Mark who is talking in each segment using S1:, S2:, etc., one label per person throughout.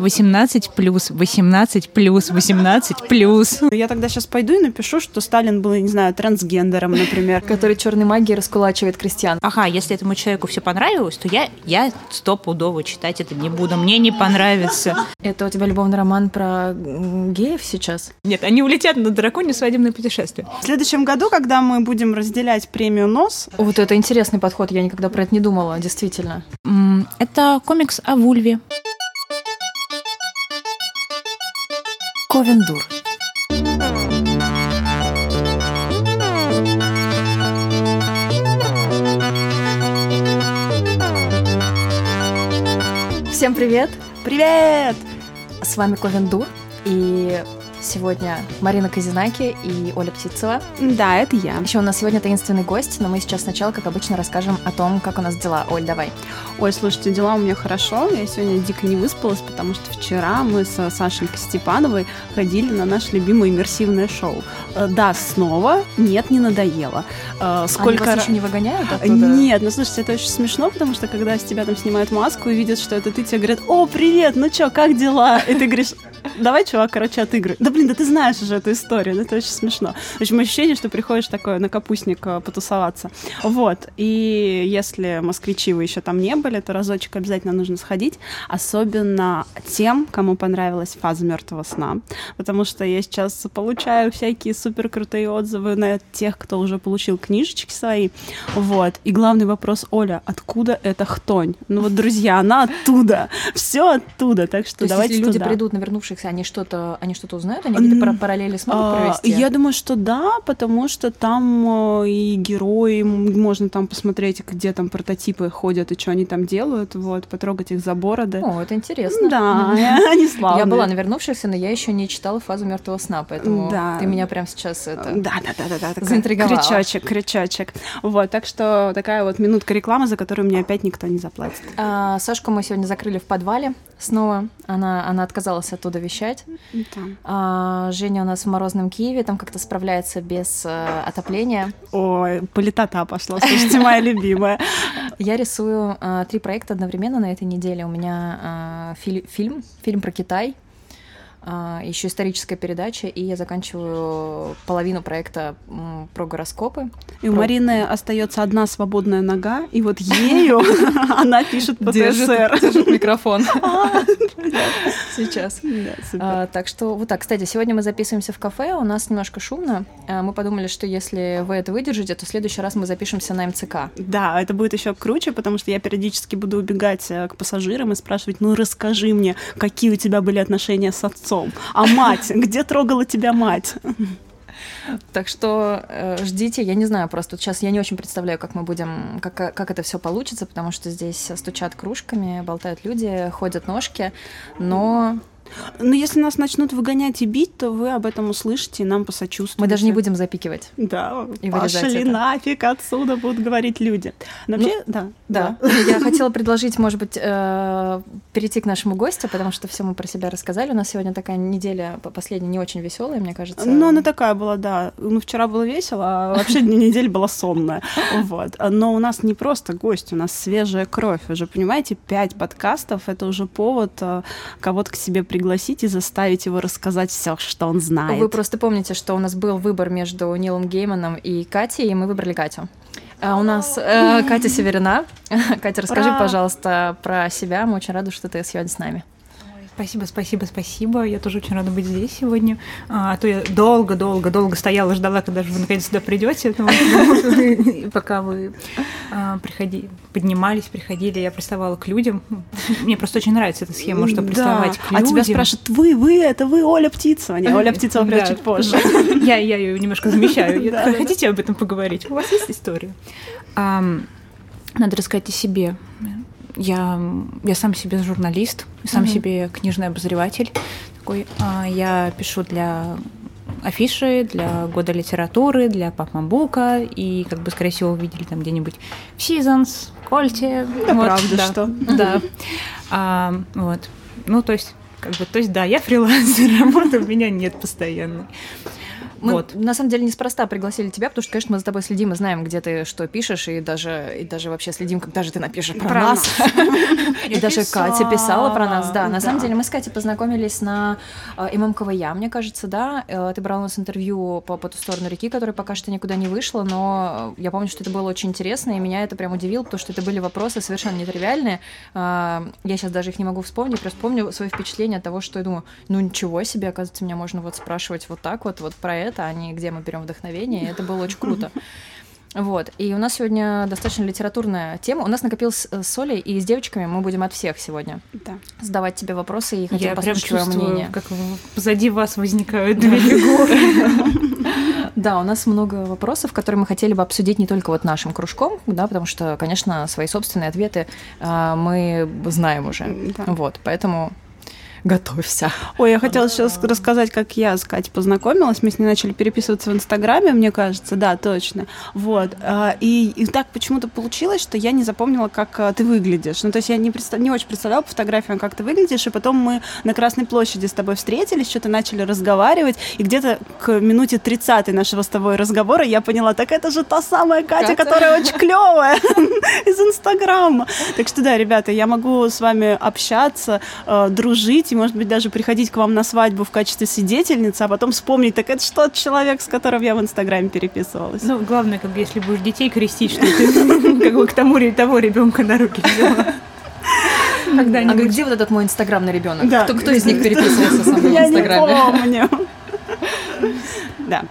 S1: 18 плюс, 18 плюс, 18 плюс.
S2: Я тогда сейчас пойду и напишу, что Сталин был, не знаю, трансгендером, например.
S3: Который черной магией раскулачивает крестьян.
S1: Ага, если этому человеку все понравилось, то я, я стопудово читать это не буду. Мне не понравится.
S3: Это у тебя любовный роман про геев сейчас?
S1: Нет, они улетят на драконе свадебное путешествие.
S2: В следующем году, когда мы будем разделять премию «Нос»,
S3: Вот это интересный подход, я никогда про это не думала, действительно.
S1: это комикс о Вульве.
S3: Ковендур. Всем привет!
S2: привет!
S3: С вами Ковендур, и сегодня Марина Казинаки и Оля Птицева.
S2: Да, это я.
S3: Еще у нас сегодня таинственный гость, но мы сейчас сначала, как обычно, расскажем о том, как у нас дела. Оль, давай.
S2: Ой, слушайте, дела у меня хорошо. Я сегодня дико не выспалась, потому что вчера мы с Сашенькой Степановой ходили на наше любимое иммерсивное шоу. Э, Да, снова. Нет, не надоело. Э, Сколько
S3: Они вас еще не выгоняют оттуда?
S2: Нет, ну слушайте, это очень смешно, потому что когда с тебя там снимают маску и видят, что это ты, тебе говорят, о, привет, ну чё, как дела? И ты говоришь, давай, чувак, короче, отыгрывай. Да блин, да ты знаешь уже эту историю, ну, это очень смешно. В общем, ощущение, что приходишь такое на капустник э, потусоваться. Вот, и если москвичи вы еще там не были, то разочек обязательно нужно сходить, особенно тем, кому понравилась фаза мертвого сна, потому что я сейчас получаю всякие супер крутые отзывы на тех, кто уже получил книжечки свои, вот. И главный вопрос, Оля, откуда эта хтонь? Ну вот, друзья, она оттуда, все оттуда, так что
S3: То есть,
S2: давайте
S3: если люди
S2: туда.
S3: придут, навернувшихся, они что-то, они что-то узнают, они какие-то пара- параллели смогут
S2: А,
S3: провести?
S2: Я думаю, что да, потому что там э, и герои, можно там посмотреть, где там прототипы ходят и что они там делают, вот, потрогать их за бороды.
S3: О, это интересно.
S2: Да, они славные.
S3: Я была на вернувшихся, но я еще не читала фазу мертвого сна, поэтому
S2: Да.
S3: ты меня прям сейчас это.
S2: Да, да, да, да, да.
S3: Заинтриговала.
S2: Крючочек, крючочек. Вот, так что такая вот минутка рекламы, за которую мне опять никто не заплатит.
S3: А, Сашку мы сегодня закрыли в подвале снова. Она, она отказалась оттуда вещать.
S2: Да.
S3: А, Женя у нас в морозном Киеве, там как-то справляется без э, отопления.
S2: Ой, политота пошла, слушайте, моя любимая.
S3: Я рисую а, три проекта одновременно на этой неделе. У меня а, фили- фильм, фильм про Китай, еще историческая передача, и я заканчиваю половину проекта про гороскопы.
S2: И у
S3: Про-
S2: Марины остается одна свободная нога, и вот ею она пишет ПТСР.
S3: держит микрофон. Сейчас.
S2: Да, супер.
S3: А, так что вот так. Кстати, сегодня мы записываемся в кафе, у нас немножко шумно. А, мы подумали, что если вы это выдержите, то в следующий раз мы запишемся на МЦК.
S2: Да, это будет еще круче, потому что я периодически буду убегать э, к пассажирам и спрашивать, ну расскажи мне, какие у тебя были отношения с отцом, а мать, где трогала тебя мать?
S3: Так что э, ждите, я не знаю, просто сейчас я не очень представляю, как мы будем, как, как это все получится, потому что здесь стучат кружками, болтают люди, ходят ножки, но
S2: Ну если нас начнут выгонять и бить, то вы об этом услышите и нам посочувствуете.
S3: мы даже не будем запикивать.
S2: Да,
S3: и
S2: пошли
S3: это.
S2: нафиг отсюда, будут говорить люди. Но
S3: Ну,
S2: вообще, да.
S3: Да, я хотела предложить, может быть, э, перейти к нашему гостю, потому что все мы про себя рассказали. У нас сегодня такая неделя по- последняя не очень веселая, мне кажется.
S2: Ну, она такая была, да. Ну, вчера было весело, а вообще неделя была сонная. Вот. Но у нас не просто гость, у нас свежая кровь. Вы же понимаете, пять подкастов — это уже повод э, кого-то к себе пригласить и заставить его рассказать все, что он знает.
S3: Вы просто помните, что у нас был выбор между Нилом Гейманом и Катей, и мы выбрали Катю. А у нас э, Катя Северина. Катя, расскажи,
S2: Ура!
S3: пожалуйста, про себя. Мы очень рады, что ты сегодня с нами.
S1: Спасибо, спасибо, спасибо. Я тоже очень рада быть здесь сегодня. А, а то я долго, долго, долго стояла, ждала, когда же вы наконец сюда придете. Пока вы а, приходи, поднимались, приходили, я приставала к людям. Мне просто очень нравится эта схема, что приставать к
S2: А
S1: людям.
S2: тебя спрашивают, вы, вы, это вы Оля Птицева. Не, Оля Птицева придет чуть позже.
S1: Я, ее немножко замещаю. Хотите об этом поговорить? У вас есть история? Надо рассказать о себе. Я, я сам себе журналист, сам
S3: Мгм.
S1: себе книжный обозреватель. Такой, А, я пишу для афиши, для года литературы, для папмабука, и, как бы, скорее всего, увидели там где-нибудь в Seasons, в Кольте.
S2: Да
S1: Вот,
S2: правда,
S1: да,
S2: что?
S1: Да. А, вот. Ну, то есть, как бы, то есть, да, я фрилансер, работы у меня нет постоянной.
S3: Мы,
S1: Вот.
S3: на самом деле, неспроста пригласили тебя, потому что, конечно, мы за тобой следим и знаем, где ты что пишешь, и даже, и даже вообще следим, когда же ты напишешь про,
S2: Про
S3: нас. И даже Катя писала про нас, да. На самом деле мы с Катей познакомились на э, ММКВ Я, мне кажется, да. Э, Ты брал у нас интервью по, по ту сторону реки, которая пока что никуда не вышла, но э, я помню, что это было очень интересно, и меня это прям удивило, потому что это были вопросы совершенно нетривиальные. Я сейчас даже их не могу вспомнить, просто помню свои впечатления от того, что я думаю, ну ничего себе, оказывается, меня можно вот спрашивать вот так вот, вот про это, а не где мы берем вдохновение, и это было очень круто. Вот, и у нас сегодня достаточно литературная тема. У нас накопилось э, с Олей, и с девочками мы будем от всех сегодня
S2: Да.
S3: задавать тебе вопросы и хотим
S1: Я прям
S3: послушать твое мнение.
S1: как позади вас возникают две фигуры.
S3: Да, у нас много вопросов, которые мы хотели бы обсудить не только вот нашим кружком, да, потому что, конечно, свои собственные ответы а, мы знаем уже.
S2: Да.
S3: Вот, поэтому готовься.
S2: Ой, я хотела сейчас рассказать, как я с Катей познакомилась. Мы с ней начали переписываться в Инстаграме, мне кажется, да, точно. Вот. а, И, и так почему-то получилось, что я не запомнила, как а, ты выглядишь. Ну, то есть я не, представ- не очень представляла по фотографиям, как ты выглядишь, и потом мы на Красной площади с тобой встретились, что-то начали разговаривать, и где-то к минуте 30 нашего с тобой разговора я поняла, так это же та самая Катя,
S3: Катя.
S2: которая очень клевая из Инстаграма. Так что да, ребята, я могу с вами общаться, э, дружить и, может быть, даже приходить к вам на свадьбу в качестве свидетельницы, а потом вспомнить, так это что тот человек, с которым я в Инстаграме переписывалась.
S1: Ну, главное, как бы, если будешь детей крестить, что ты как бы к тому ре- того ребенка на руки взяла.
S3: А где вот этот мой инстаграмный ребенок?
S2: Да.
S3: Кто, кто из них переписывается со мной в
S2: я не
S3: инстаграме?
S2: помню. Да.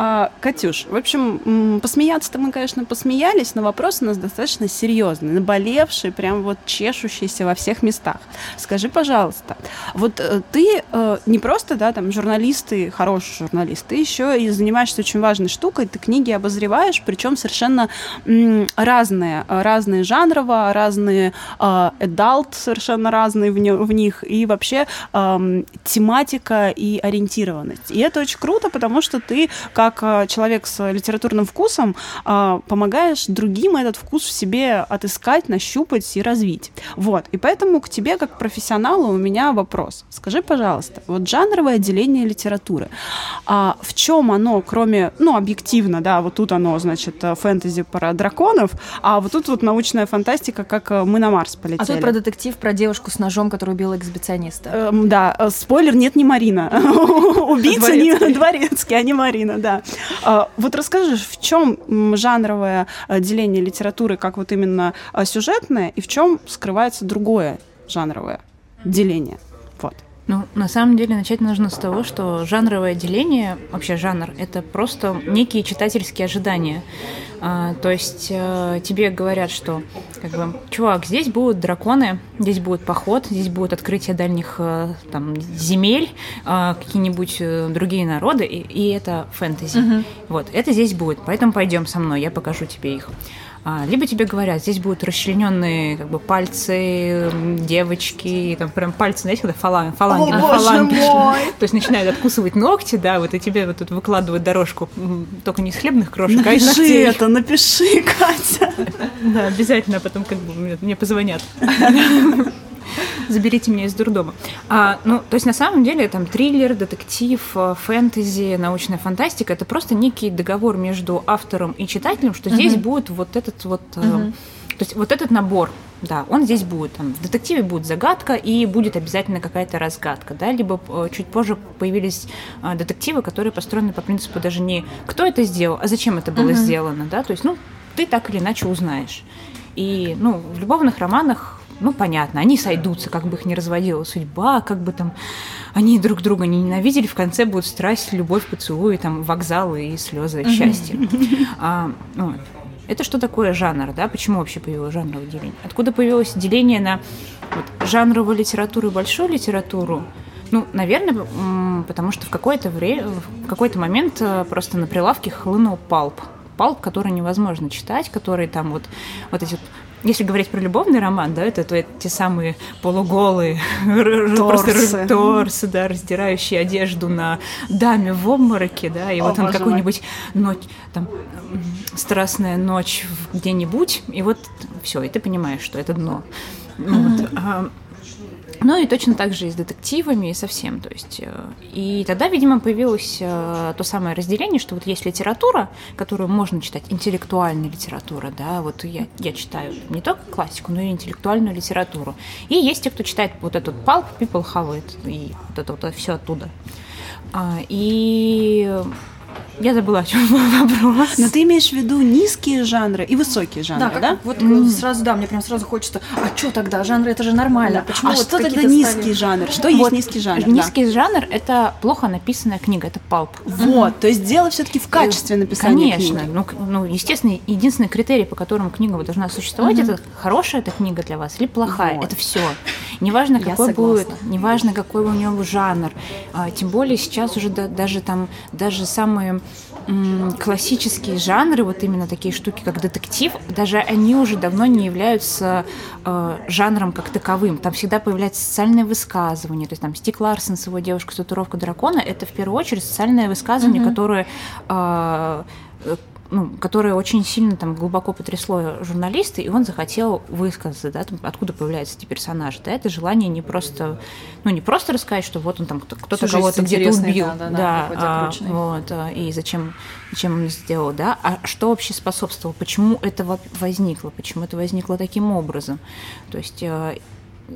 S2: А, Катюш, в общем, посмеяться-то мы, конечно, посмеялись, но вопрос у нас достаточно серьезный, наболевший, прям вот чешущийся во всех местах. Скажи, пожалуйста, вот э, ты э, не просто, да, там, журналист и хороший журналист, ты еще и занимаешься очень важной штукой, ты книги обозреваешь, причем совершенно м, разные, э, разные жанрово, разные э, совершенно разные в, не- в них, и вообще эм, тематика и ориентированность. И это очень круто, потому что ты, как э, человек с литературным вкусом, э, помогаешь другим этот вкус в себе отыскать, нащупать и развить. Вот. И поэтому к тебе, как профессионалу, у меня вопрос. Скажи, пожалуйста, вот жанровое отделение литературы, а в чем оно, кроме, ну, объективно, да, вот тут оно, значит, э, фэнтези про драконов, а вот тут вот научная фантастика, как мы на Марс полетели.
S3: А тут про детектив, про девушку с ножом, которая убила эксбициониста.
S2: Эм, да, спойлер, нет, не Марина. Убийца не
S3: дворецкий,
S2: а не Марина, да. А, Вот расскажи, в чем жанровое э, деление литературы, как вот именно э, сюжетное, и в чем скрывается другое жанровое деление?
S1: Ну, на самом деле, начать нужно с того, что жанровое деление, вообще жанр, это просто некие читательские ожидания. А, то есть э, тебе говорят, что, как бы, чувак, здесь будут драконы, здесь будет поход, здесь будет открытие дальних э, там, земель, э, какие-нибудь э, другие народы, и, и это фэнтези. Вот, это здесь будет, поэтому пойдем со мной, я покажу тебе их. А, либо тебе говорят, здесь будут расчлененные как бы пальцы девочки, там прям пальцы, знаете, когда фаланг, фаланги,
S2: О, мой!
S1: То есть начинают откусывать ногти, да, вот и тебе вот тут выкладывают дорожку, только не из хлебных крошек, а из
S2: Напиши
S1: ногтей.
S2: это, напиши, Катя.
S1: Да, обязательно, а потом как бы мне позвонят. Заберите меня из дурдома. А, ну, то есть на самом деле там триллер, детектив, э, фэнтези, научная фантастика это просто некий договор между автором и читателем, что здесь будет вот этот вот, э, то есть вот этот набор. Да, он здесь будет. Там, в детективе будет загадка и будет обязательно какая-то разгадка, да, либо э, чуть позже появились детективы, которые построены по принципу даже не кто это сделал, а зачем это было сделано, да, то есть, ну, ты так или иначе узнаешь. И, ну, в любовных романах, ну, понятно, они сойдутся, как бы их ни разводила судьба, как бы там они друг друга не ненавидели, в конце будет страсть, любовь, поцелуи, там, вокзалы и слезы счастья. А, вот. Это что такое жанр, да? Почему вообще появилось жанровое деление? Откуда появилось деление на вот, жанровую литературу и большую литературу? Ну, наверное, потому что в какое-то время, в какой-то момент э, просто на прилавке хлынул палп. Палп, который невозможно читать, который там вот, вот эти если говорить про любовный роман, да, это, то это те самые полуголые
S2: Торсы.
S1: торсы, да, раздирающие одежду на даме в обмороке, да, и
S2: О,
S1: вот он какой-нибудь ночь, там, страстная ночь где-нибудь, и вот все, и ты понимаешь, что это дно. Вот, а, Ну и точно так же и с детективами, и со всем. То есть, э, и тогда, видимо, появилось э, то самое разделение, что вот есть литература, которую можно читать, интеллектуальная литература, да, вот я, я читаю не только классику, но и интеллектуальную литературу. И есть те, кто читает вот этот pulp, people it, и вот это вот все оттуда. А, и я забыла, о чем был вопрос.
S2: Но ты имеешь в виду низкие жанры и высокие жанры, да?
S3: да? Вот mm. сразу, да, мне прям сразу хочется, а что тогда, жанры, это же нормально.
S2: Да. Почему а вот что тогда низкий стали... жанр? Что вот. есть низкий жанр?
S1: Низкий да. жанр – это плохо написанная книга, это палп.
S2: Вот, mm. то есть дело все таки в качестве написания
S1: Конечно, книги. Ну, ну, естественно, единственный критерий, по которому книга должна существовать, mm-hmm. это хорошая эта книга для вас или плохая, вот. это все. Неважно, какой будет, неважно, какой у него жанр. А, тем более сейчас уже да, даже там, даже самые классические жанры, вот именно такие штуки, как детектив, даже они уже давно не являются э, жанром как таковым. Там всегда появляется социальное высказывание. То есть там Стик Ларсон с его девушкой татуировка дракона это в первую очередь социальное высказывание, mm-hmm. которое э, ну, которое очень сильно там глубоко потрясло журналиста, и он захотел высказаться, да, там, откуда появляются эти персонажи, да, это желание не просто, ну, не просто рассказать, что вот он там кто-то кого-то где-то убил, да, да, да, а, вот, а, и зачем, зачем он сделал, да, а что вообще способствовало, почему это возникло, почему это возникло таким образом, то есть э,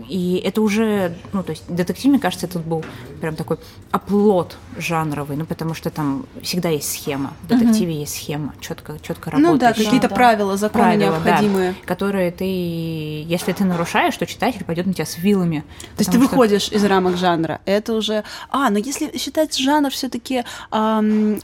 S1: и это уже, ну, то есть детектив, мне кажется, тут был прям такой оплот жанровый, ну, потому что там всегда есть схема. В детективе mm-hmm. есть схема, четко, четко работающая.
S2: Ну да, какие-то да. правила, законы правила, необходимые.
S1: Да, которые ты, если ты нарушаешь, то читатель пойдет на тебя с вилами.
S2: То есть ты что... выходишь из рамок жанра. Это уже... А, но если считать жанр все-таки эм,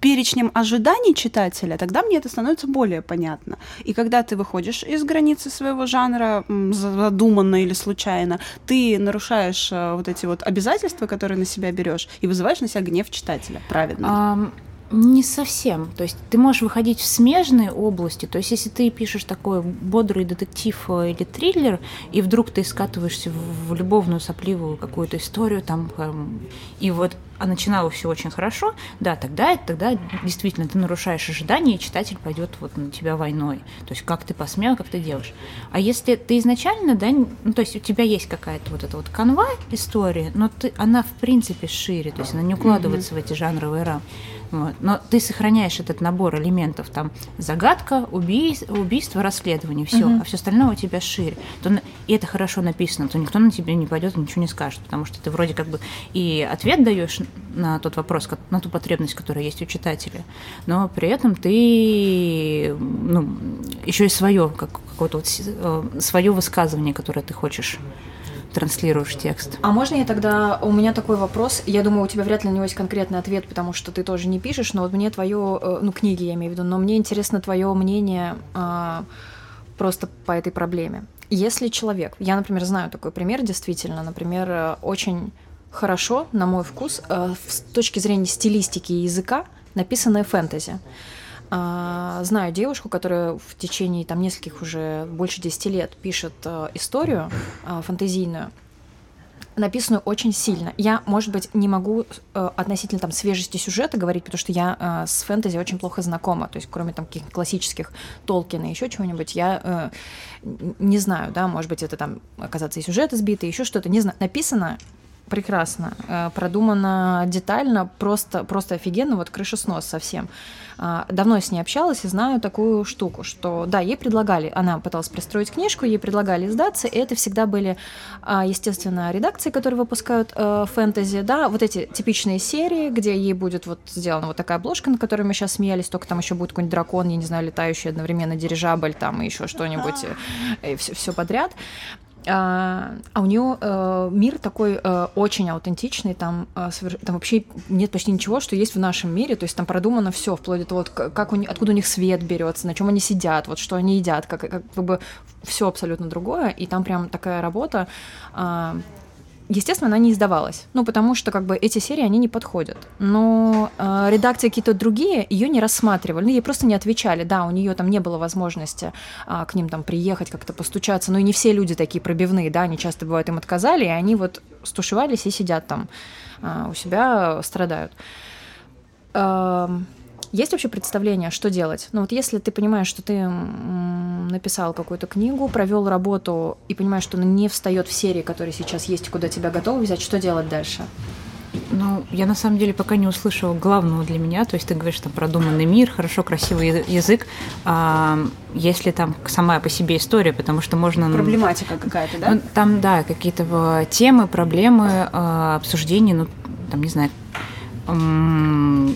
S2: перечнем ожиданий читателя, тогда мне это становится более понятно. И когда ты выходишь из границы своего жанра, задуманно или случайно, ты нарушаешь э, вот эти вот обязательства, которые на себя берешь, и вызываешь на себя гнев читателя. Правильно? Um...
S1: Не совсем. То есть ты можешь выходить в смежные области. То есть если ты пишешь такой бодрый детектив э, или триллер, и вдруг ты скатываешься в любовную сопливую какую-то историю, там, эм, и вот а начинало все очень хорошо, да, тогда, тогда действительно ты нарушаешь ожидания, и читатель пойдет вот на тебя войной. То есть как ты посмел, как ты делаешь. А если ты изначально, да, ну, то есть у тебя есть какая-то вот эта вот канва истории, но ты, она в принципе шире, то есть она не укладывается mm-hmm. в эти жанровые рамки. Вот. Но ты сохраняешь этот набор элементов, там загадка, убийство, убийство расследование, все, угу. а все остальное у тебя шире. То, и это хорошо написано, то никто на тебя не пойдет и ничего не скажет, потому что ты вроде как бы и ответ даешь на тот вопрос, на ту потребность, которая есть у читателя, но при этом ты ну, еще и свое, как, какое-то вот, э, свое высказывание, которое ты хочешь транслируешь текст.
S3: А можно я тогда... У меня такой вопрос. Я думаю, у тебя вряд ли на него есть конкретный ответ, потому что ты тоже не пишешь, но вот мне твое... Э, ну, книги я имею в виду, но мне интересно твое мнение а, просто по этой проблеме. Если человек... Я, например, знаю такой пример, действительно. Например, э, очень хорошо, на мой вкус, э, с точки зрения стилистики и языка, написанное фэнтези. Знаю девушку, которая в течение там нескольких уже больше 10 лет пишет э, историю э, фантазийную, написанную очень сильно. Я, может быть, не могу э, относительно там свежести сюжета говорить, потому что я э, с фэнтези очень плохо знакома. То есть, кроме там каких-то классических Толкина и еще чего-нибудь, я э, не знаю, да, может быть, это там оказаться и сюжет избитый, еще что-то. Не знаю. Написано прекрасно, э, продумано детально, просто, просто офигенно, вот крыша снос совсем. А, давно с ней общалась и знаю такую штуку, что да, ей предлагали, она пыталась пристроить книжку, ей предлагали издаться, и это всегда были, а, естественно, редакции, которые выпускают э, фэнтези, да, вот эти типичные серии, где ей будет вот сделана вот такая обложка, на которой мы сейчас смеялись, только там еще будет какой-нибудь дракон, я не знаю, летающий одновременно дирижабль, там и еще что-нибудь, э, все, все подряд. А, а у нее э, мир такой э, очень аутентичный, там, э, там вообще нет почти ничего, что есть в нашем мире, то есть там продумано все, вплоть до того, как у них, откуда у них свет берется, на чем они сидят, вот что они едят, как, как, как бы все абсолютно другое, и там прям такая работа. Э, Естественно, она не издавалась. Ну, потому что как бы эти серии, они не подходят. Но э, редакции какие-то другие ее не рассматривали. Ну, ей просто не отвечали. Да, у нее там не было возможности э, к ним там приехать, как-то постучаться. Но и не все люди такие пробивные, да, они часто бывают им отказали, и они вот стушевались и сидят там э, у себя, страдают. Э, Есть вообще представление, что делать? Ну вот если ты понимаешь, что ты написал какую-то книгу, провел работу и понимаешь, что она не встает в серии, которые сейчас есть, куда тебя готовы взять, что делать дальше?
S1: Ну, я на самом деле пока не услышала главного для меня. То есть ты говоришь, там продуманный мир, хорошо, красивый язык. А если там сама по себе история, потому что можно...
S2: Проблематика какая-то, да?
S1: Ну, там, да, какие-то темы, проблемы, а, обсуждения, ну, там, не знаю,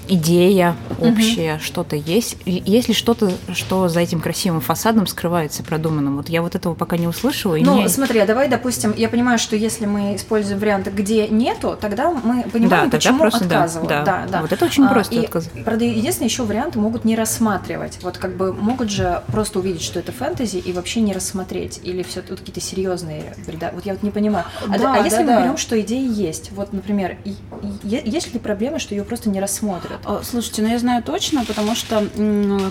S1: идея общая, угу. что-то есть. Есть ли что-то, что за этим красивым фасадом скрывается продуманным? Вот я вот этого пока не услышала.
S3: Ну,
S1: не...
S3: смотри, а давай, допустим, я понимаю, что если мы используем варианты, где нету, тогда мы понимаем, да, почему просто, отказывают.
S1: Да, да, да. Вот это очень просто а,
S3: отказ. Правда, единственное, еще варианты могут не рассматривать. Вот как бы могут же просто увидеть, что это фэнтези, и вообще не рассмотреть. Или все тут какие-то серьезные бреда. Вот я вот не понимаю. А, да, а если да, мы да. берем, что идеи есть? Вот, например, есть ли проблема, что ее просто не рассмотрят.
S2: Слушайте, ну я знаю точно, потому что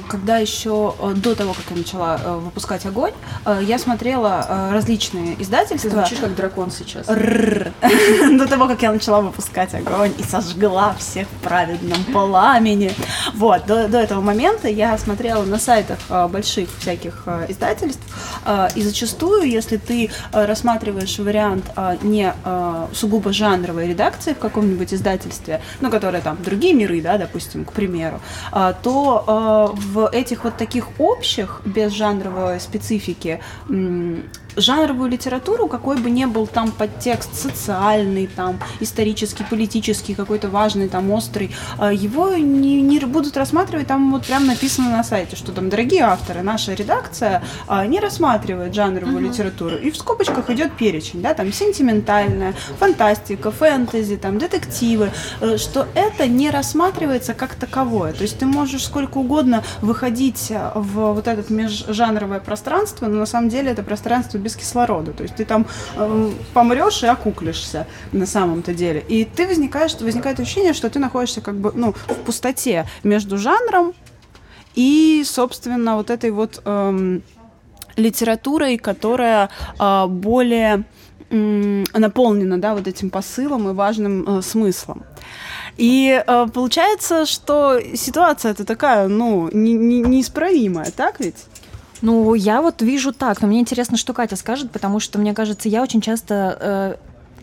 S2: когда еще э, до того, как я начала э, выпускать огонь, э, я смотрела различные издательства. Ты
S3: звучишь как дракон сейчас.
S2: До того, как я начала выпускать огонь и сожгла всех в праведном пламени. Вот, до, до этого момента я смотрела на сайтах больших всяких издательств, и зачастую, если ты рассматриваешь вариант не сугубо жанровой редакции в каком-нибудь издательстве, ну, которое там другие миры, да, допустим, к примеру, а, то а, в этих вот таких общих, без жанровой специфики, жанровую литературу, какой бы ни был там подтекст социальный, там, исторический, политический, какой-то важный, там, острый, а, его не, не будут рассматривать, там вот прям написано на сайте, что там, дорогие авторы, наша редакция а, не рассматривает жанровую uh-huh. литературу. И в скобочках идет перечень, да, там, сентиментальная, фантастика, фэнтези, там, детективы, э, что это не рассматривается как таковое. То есть ты можешь сколько угодно выходить в вот это межжанровое пространство, но на самом деле это пространство без кислорода. То есть ты там э, помрешь и окуклишься на самом-то деле. И ты возникаешь, возникает ощущение, что ты находишься как бы ну, в пустоте между жанром и, собственно, вот этой вот эм, литературой, которая э, более наполнена, да, вот этим посылом и важным э, смыслом. И э, получается, что ситуация это такая, ну, не, не, неисправимая, так ведь?
S3: Ну, я вот вижу так, но мне интересно, что Катя скажет, потому что, мне кажется, я очень часто э,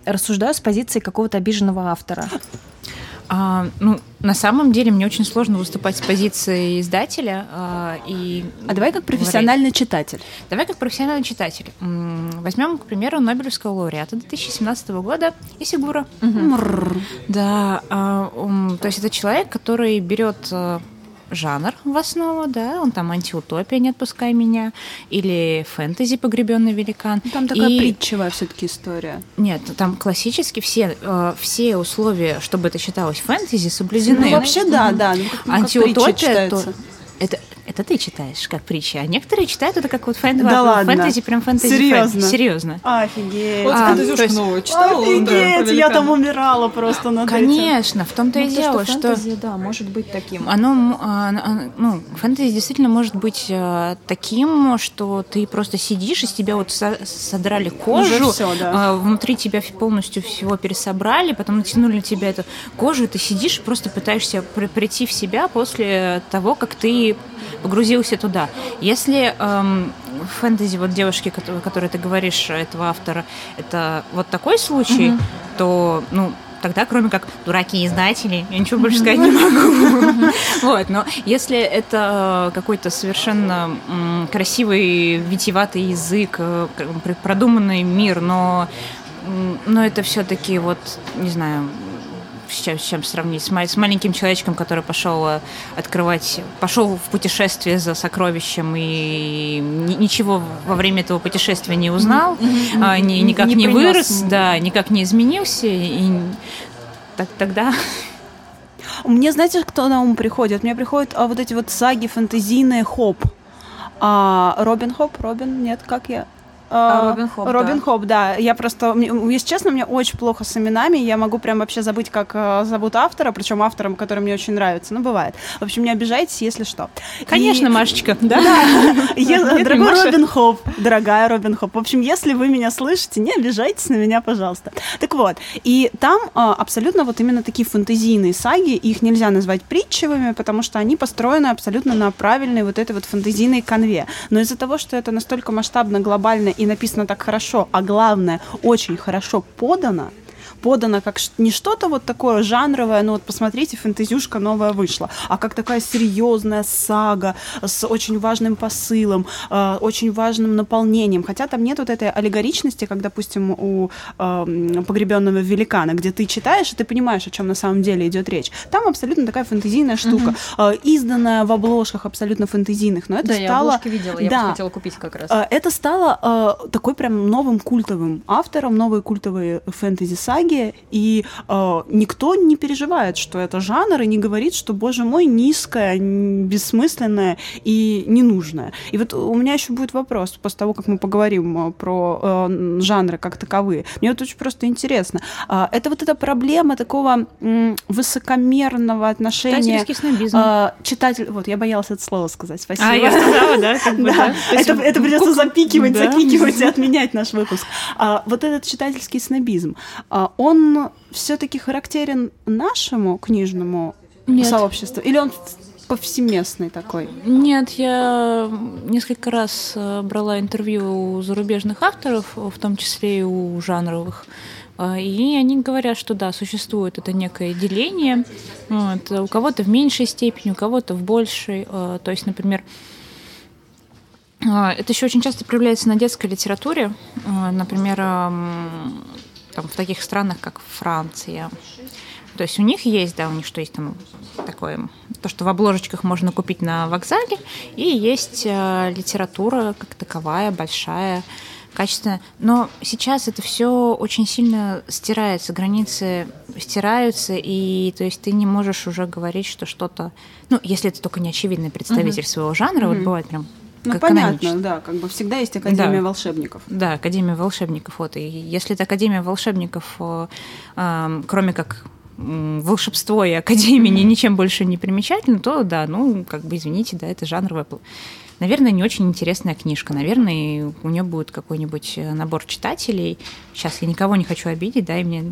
S3: рассуждаю с позиции какого-то обиженного автора.
S1: А, ну, на самом деле мне очень сложно выступать с позиции издателя. А, и
S2: а давай как профессиональный говорить. читатель.
S1: Давай как профессиональный читатель. Возьмем, к примеру, Нобелевского лауреата 2017 года Исигура. Угу. Да, а, то есть это человек, который берет э, жанр в основу, да, он там антиутопия «Не отпускай меня» или фэнтези «Погребенный великан».
S2: Там такая и... притчевая все-таки история.
S1: Нет, там классически все, э, все условия, чтобы это считалось фэнтези, соблюдены. Ну,
S2: вообще, да, да.
S1: Ну, антиутопия, то, это, это ты читаешь как притча, а некоторые читают это как вот фэн... да ладно. фэнтези, прям фэнтези.
S2: Серьезно?
S1: Фэн... Серьезно.
S2: Офигеть.
S3: Вот а, фэнтезюшку есть... новую читала.
S2: Офигеть, да, я там умирала просто над
S1: Конечно, этим. в том-то
S3: ну,
S1: и дело,
S3: что... Фэнтези, да, может быть таким.
S1: Оно, а, ну, фэнтези действительно может быть а, таким, что ты просто сидишь, из тебя вот содрали кожу,
S2: все, да.
S1: а, внутри тебя полностью всего пересобрали, потом натянули на тебя эту кожу, и ты сидишь и просто пытаешься прийти в себя после того, как ты погрузился туда. Если эм, фэнтези вот девушки, которые, которые ты говоришь, этого автора, это вот такой случай, mm-hmm. то, ну, тогда, кроме как дураки издатели, я ничего больше сказать не могу. Вот, но если это какой-то совершенно красивый, витиеватый язык, э, продуманный мир, но но это все-таки вот, не знаю, с чем, с чем сравнить? С, с маленьким человечком, который пошел э, открывать, пошел в путешествие за сокровищем и ничего во время этого путешествия не узнал, mm-hmm. а, ни, никак не, не вырос, да, никак не изменился, и так, тогда
S2: мне, знаете, кто на ум приходит? Мне приходят а, вот эти вот саги фэнтезийные хоп. А, Робин Хоп, Робин, нет, как я?
S3: А, Робин Хобб,
S2: Робин
S3: да.
S2: Хобб, да. Я просто, если честно, мне очень плохо с именами. Я могу прям вообще забыть, как э, зовут автора, причем автором, который мне очень нравится. Ну, бывает. В общем, не обижайтесь, если что.
S1: Конечно,
S2: И-
S1: Машечка, да?
S2: Дорогой. Робин Хобб, дорогая Робин Хобб. В общем, если вы меня слышите, не обижайтесь на меня, пожалуйста. Так вот, и там а, абсолютно вот именно такие фэнтезийные саги, их нельзя назвать притчевыми, потому что они построены абсолютно на правильной вот этой вот фэнтезийной канве. Но из-за того, что это настолько масштабно, глобально и написано так хорошо, а главное, очень хорошо подано, подано как не что-то вот такое жанровое, ну вот посмотрите, фэнтезюшка новая вышла, а как такая серьезная сага с очень важным посылом, э, очень важным наполнением. Хотя там нет вот этой аллегоричности, как, допустим, у э, погребенного великана, где ты читаешь, и ты понимаешь, о чем на самом деле идет речь. Там абсолютно такая фэнтезийная штука, э, изданная в обложках абсолютно фэнтезийных, но это
S3: Да, я
S2: стало...
S3: обложки видела, я
S2: Да.
S3: бы хотела купить как раз.
S2: А, Это стало э, такой прям новым культовым автором, новые культовые фэнтези-саги, и э, никто не переживает, что это жанр, и не говорит, что, боже мой, низкое, бессмысленное и ненужное. И вот у меня еще будет вопрос, после того, как мы поговорим э, про э, жанры как таковые. Мне вот очень просто интересно. А, это вот эта проблема такого м, высокомерного отношения... А, читатель... Вот, я боялась это слово сказать, спасибо.
S1: А, я сказала, да?
S2: Да, это, это придется запикивать, запикивать и отменять наш выпуск. А, вот этот читательский снобизм, а, он все-таки характерен нашему книжному
S1: Нет.
S2: сообществу? Или он повсеместный такой?
S1: Нет, я несколько раз э, брала интервью у зарубежных авторов, в том числе и у жанровых. А, И они говорят, что да, существует это некое деление. Вот. У кого-то в меньшей степени, у кого-то в большей. А, То есть, например, а, это еще очень часто проявляется на детской литературе. А, Например, там, в таких странах, как Франция. То есть у них есть, да, у них что есть там такое, то, что в обложечках можно купить на вокзале, и есть э, литература как таковая, большая, качественная. Но сейчас это все очень сильно стирается, границы стираются, и то есть ты не можешь уже говорить, что что-то, ну, если это только не очевидный представитель своего жанра, вот бывает прям
S2: Ну,
S1: как
S2: понятно, да, как бы всегда есть Академия
S1: Да.
S2: волшебников.
S1: Да, Академия волшебников. Вот. И если это Академия волшебников, э, кроме как волшебство и Академия ни- ничем больше не примечательно, то да, ну, как бы, извините, да, это жанровая... Наверное, не очень интересная книжка. Наверное, у нее будет какой-нибудь э, набор читателей. Сейчас я никого не хочу обидеть, да, и мне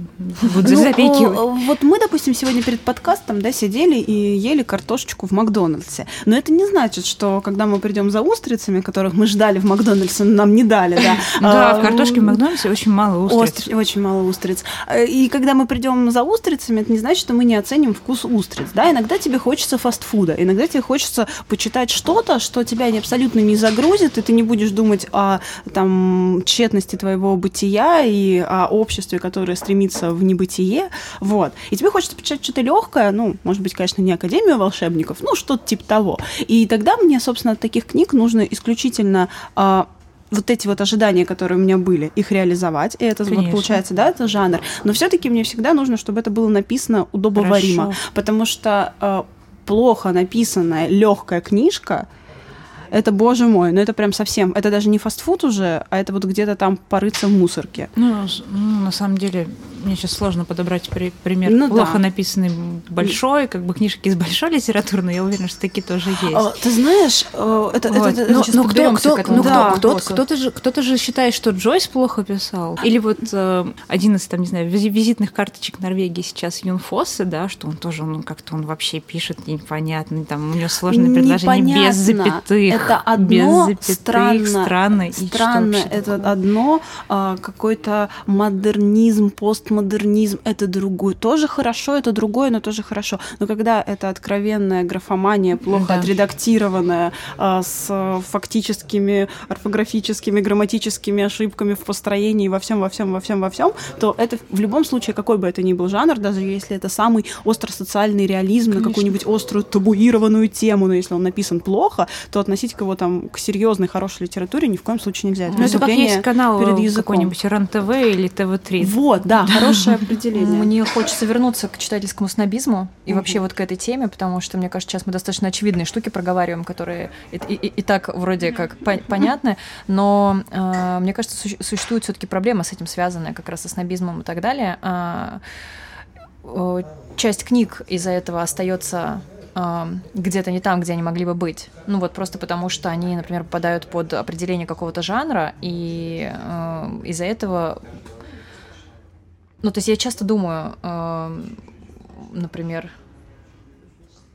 S1: будут
S2: Ну,
S1: запекивать.
S2: э, вот мы, допустим, сегодня перед подкастом, да, сидели и ели картошечку в Макдональдсе. Но это не значит, что когда мы придем за устрицами, которых мы ждали в Макдональдсе, но нам не дали, да.
S1: Да,
S2: а,
S1: в картошке в Макдональдсе очень мало устриц.
S2: Очень мало устриц. Э, И когда мы придем за устрицами, это не значит, что мы не оценим вкус устриц. Да? Иногда тебе хочется фастфуда, иногда тебе хочется почитать что-то, что тебя не- абсолютно не загрузит, и ты не будешь думать о там, тщетности твоего бытия и о обществе, которое стремится в небытие. Вот. И тебе хочется почитать что-то легкое, ну, может быть, конечно, не Академию волшебников, ну, что-то типа того. И тогда мне, собственно, от таких книг нужно исключительно а, вот эти вот ожидания, которые у меня были, их реализовать. И это вот получается, да, это жанр. Но все-таки мне всегда нужно, чтобы это было написано удобоваримо.
S1: Хорошо.
S2: Потому что э, плохо написанная легкая книжка. Это, боже мой, ну это прям совсем, это даже не фастфуд уже, а это вот где-то там порыться в мусорке.
S1: Ну, ну, на самом деле, мне сейчас сложно подобрать при- пример
S2: Ну
S1: плохо
S2: да.
S1: написанный большой, как бы книжки из большой литературы, но я уверена, что такие тоже есть.
S2: А, ты знаешь, э, это,
S1: Вот.
S2: это- это-
S1: ну, кто,
S3: подберемся
S1: кто,
S3: к этому
S1: ну, кто-
S2: Да.
S1: кто-
S3: вопросу.
S1: кто-то же, кто-то же считает, что Джойс плохо писал. Или вот э, один из, там, не знаю, визи- визитных карточек Норвегии сейчас Юн Фоссе, да, что он тоже, ну, как-то он вообще пишет непонятно, там, у него сложные предложения без
S2: Непонятно.
S1: запятых.
S2: Это одно
S1: без запятых,
S2: странно,
S1: странно. и что
S2: странно. это одно а, какой-то модернизм, постмодернизм. Это другое. Тоже хорошо, это другое, но тоже хорошо. Но когда это откровенная графомания, плохо
S1: Да.
S2: отредактированная, а, с а, фактическими орфографическими, грамматическими ошибками в построении во всем, во всем, во всем, во всем, то это в любом случае, какой бы это ни был жанр, даже если это самый остро-социальный реализм на какую-нибудь острую табуированную тему, но если он написан плохо, то относить к его там к серьезной хорошей литературе ни в коем случае нельзя. Это
S1: Ну, это как есть канал
S2: перед
S1: э,
S2: языком.
S1: какой-нибудь РЕН-ТВ или ТВ-3.
S2: Вот, да, хорошее определение.
S3: Мне хочется вернуться к читательскому снобизму и вообще вот к этой теме, потому что, мне кажется, сейчас мы достаточно очевидные штуки проговариваем, которые и, и- и- и так вроде как пон- понятны, но э, мне кажется, суще- существует все-таки проблема с этим связанная как раз со снобизмом и так далее. А, э, часть книг из-за этого остается э, где-то не там, где они могли бы быть. Ну вот просто потому, что они, например, попадают под определение какого-то жанра, и э, из-за этого... Ну, то есть я часто думаю, э, например,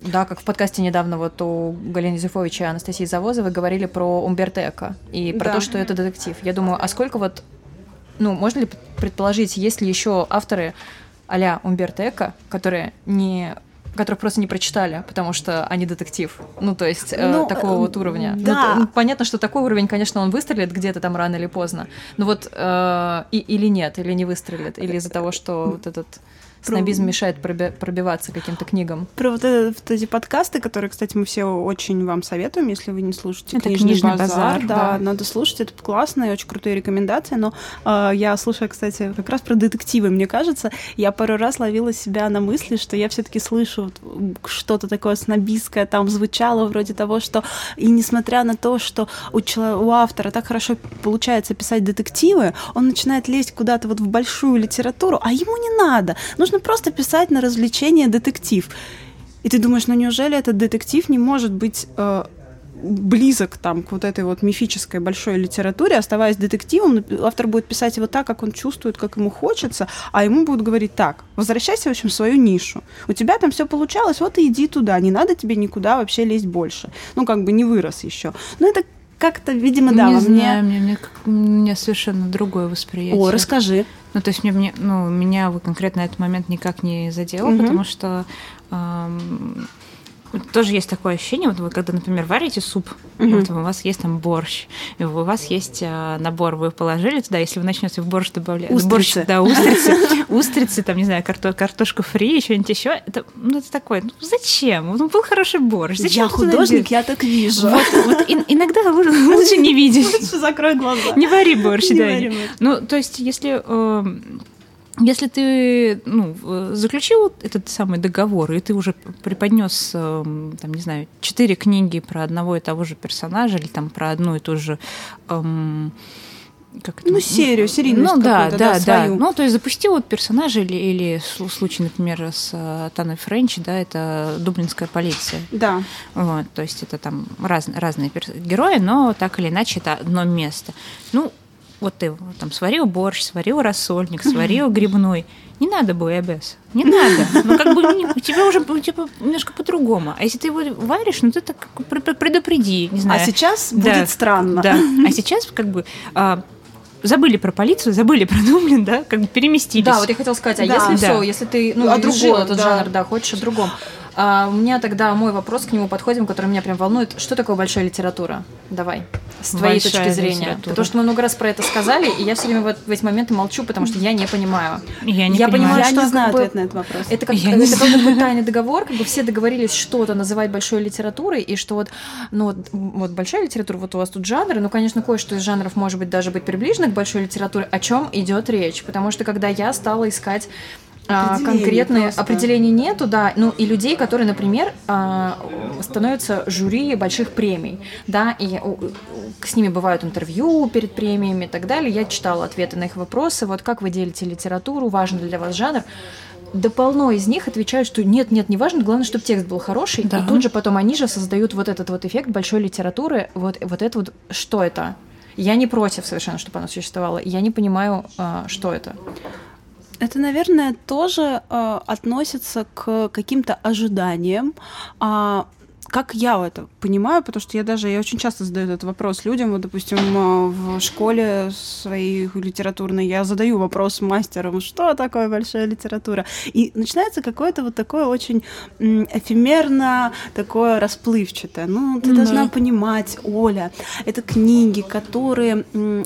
S3: да, как в подкасте недавно вот у Галины Зюфовича и Анастасии Завозовой говорили про Умберто Эко и про
S2: Да.
S3: то, что это детектив. Я думаю, а сколько вот, ну, можно ли предположить, есть ли еще авторы а-ля Умберто Эко, которые не которых просто не прочитали, потому что они детектив. Ну, то есть э,
S2: Ну,
S3: такого
S2: э,
S3: вот уровня. Ну,
S2: да.
S3: ну, понятно, что такой уровень, конечно, он выстрелит где-то там рано или поздно. Но вот э, и- или нет, или не выстрелит, или из-за того, что вот этот снобизм мешает проби- пробиваться каким-то книгам.
S2: Про вот, это- вот эти подкасты, которые, кстати, мы все очень вам советуем, если вы не слушаете
S1: Это
S2: книжный,
S1: «Книжный
S2: базар,
S1: базар»,
S2: да,
S1: да.
S2: надо слушать, это классные, очень крутые рекомендации, но э, я слушаю, кстати, как раз про детективы, мне кажется, я пару раз ловила себя на мысли, что я все-таки слышу вот, что-то такое снобистское, там звучало вроде того, что и несмотря на то, что у, чело- у автора так хорошо получается писать детективы, он начинает лезть куда-то вот в большую литературу, а ему не надо, нужно просто писать на развлечение детектив. И ты думаешь, ну неужели этот детектив не может быть э, близок там к вот этой вот мифической большой литературе, оставаясь детективом, автор будет писать его так, как он чувствует, как ему хочется, а ему будут говорить так, возвращайся, в общем, в свою нишу. У тебя там все получалось, вот и иди туда, не надо тебе никуда вообще лезть больше. Ну, как бы не вырос еще. Но это как-то, видимо, да,
S1: не
S2: во мне...
S1: знаю, мне, мне, у меня совершенно другое восприятие.
S2: О, расскажи.
S1: Ну, то есть мне, мне, ну, меня вы конкретно этот момент никак не задело,
S2: Мгм.
S1: потому что ам, вот тоже есть такое ощущение, вот вы когда, например, варите суп,
S2: Мгм.
S1: вот у вас есть там борщ, и у вас есть а, набор, вы положили туда, если вы начнете в борщ добавлять... в Борщ,
S2: Устрицы.
S1: да, устрицы, устрицы, там, не знаю, карто, картошка фри, что-нибудь еще, это, ну, это такое, ну, зачем? Ну, был хороший борщ, зачем
S2: я художник, я так вижу.
S1: Вот, вот и- иногда лу- лучше не видеть.
S2: Лучше закрой глаза.
S1: Не вари борщ, да. Ну, то есть, если эм, если ты ну, заключил этот самый договор, и ты уже преподнес, эм, там, не знаю, четыре книги про одного и того же персонажа, или там про одну и ту же эм, как это?
S2: Ну, серию, серийность
S1: Ну да, да,
S2: да,
S1: да.
S2: свою.
S1: Ну, то есть запустил вот персонажа или, или слу- случай, например, с э, Таной Френч, да, это дублинская полиция.
S2: Да.
S1: Вот, то есть это там раз, разные герои, но так или иначе это одно место. Ну, вот ты там сварил борщ, сварил рассольник, сварил грибной. Не надо буябес. Не надо. Ну, как бы не- у тебя уже тебя немножко по-другому. А если ты его варишь, ну ты так предупреди, не
S2: А
S1: знаю.
S2: сейчас
S1: Да,
S2: будет странно.
S1: Да. А сейчас как бы а, забыли про полицию, забыли про Дублин, да, как бы переместились.
S3: Да, вот я хотела сказать, а
S2: Да.
S3: если
S1: Да.
S3: все, если ты ну,
S2: О
S3: изжил
S2: другом,
S3: этот
S2: да.
S3: жанр, да, хочешь о другом. А, у меня тогда мой вопрос к нему подходим, который меня прям волнует. Что такое большая литература? Давай, с твоей
S1: Большая
S3: точки зрения.
S1: литература.
S3: Потому что мы много раз про это сказали, и я все время в, в эти моменты молчу, потому что я не понимаю.
S1: Я не
S3: Я
S1: понимаю.
S3: понимаю,
S2: Я
S3: что
S2: не
S3: как
S2: знаю
S3: бы-
S2: ответ на этот вопрос.
S3: Это как,
S1: Я не
S3: это как такой тайный договор, как бы все договорились что-то называть большой литературой, и что вот, ну вот, вот большая литература, вот у вас тут жанры, ну, конечно, кое-что из жанров может быть даже быть приближено к большой литературе, о чем идет речь, потому что когда я стала искать
S2: Определение
S3: конкретные
S2: просто.
S3: определений нету, да, ну и людей, которые, например, а, становятся жюри больших премий, да, и с ними бывают интервью перед премиями и так далее. Я читала ответы на их вопросы, вот как вы делите литературу, важен ли для вас жанр. Да полно из них отвечают, что нет, нет, не важно, главное, чтобы текст был хороший.
S1: Да.
S3: И тут же потом они же создают вот этот вот эффект большой литературы. Вот, вот это вот, что это? Я не против совершенно, чтобы оно существовало. Я не понимаю, а, что это.
S2: Это, наверное, тоже э, относится к каким-то ожиданиям. А, как я это понимаю, потому что я даже, я очень часто задаю этот вопрос людям, вот, допустим, э, в школе своей литературной я задаю вопрос мастерам, что такое большая литература, и начинается какое-то вот такое очень эфемерно, такое расплывчатое. Ну, ты
S1: Да.
S2: должна понимать, Оля, это книги, которые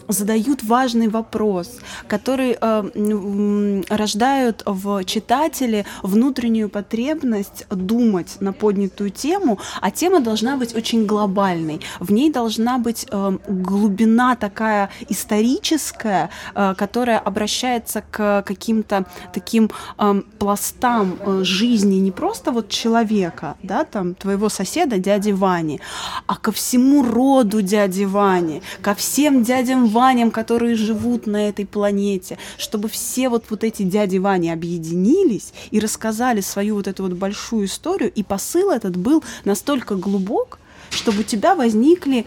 S2: задают важный вопрос, которые э, рождают в читателе внутреннюю потребность думать на поднятую тему, а тема должна быть очень глобальной. В ней должна быть э, глубина такая историческая, э, которая обращается к каким-то таким э, пластам э, жизни не просто вот человека, да, там твоего соседа, дяди Вани, а ко всему роду дяди Вани, ко всем дядям Ваням, которые живут на этой планете, чтобы все вот, вот эти дяди Вани объединились и рассказали свою вот эту вот большую историю, и посыл этот был настолько глубок, чтобы у тебя возникли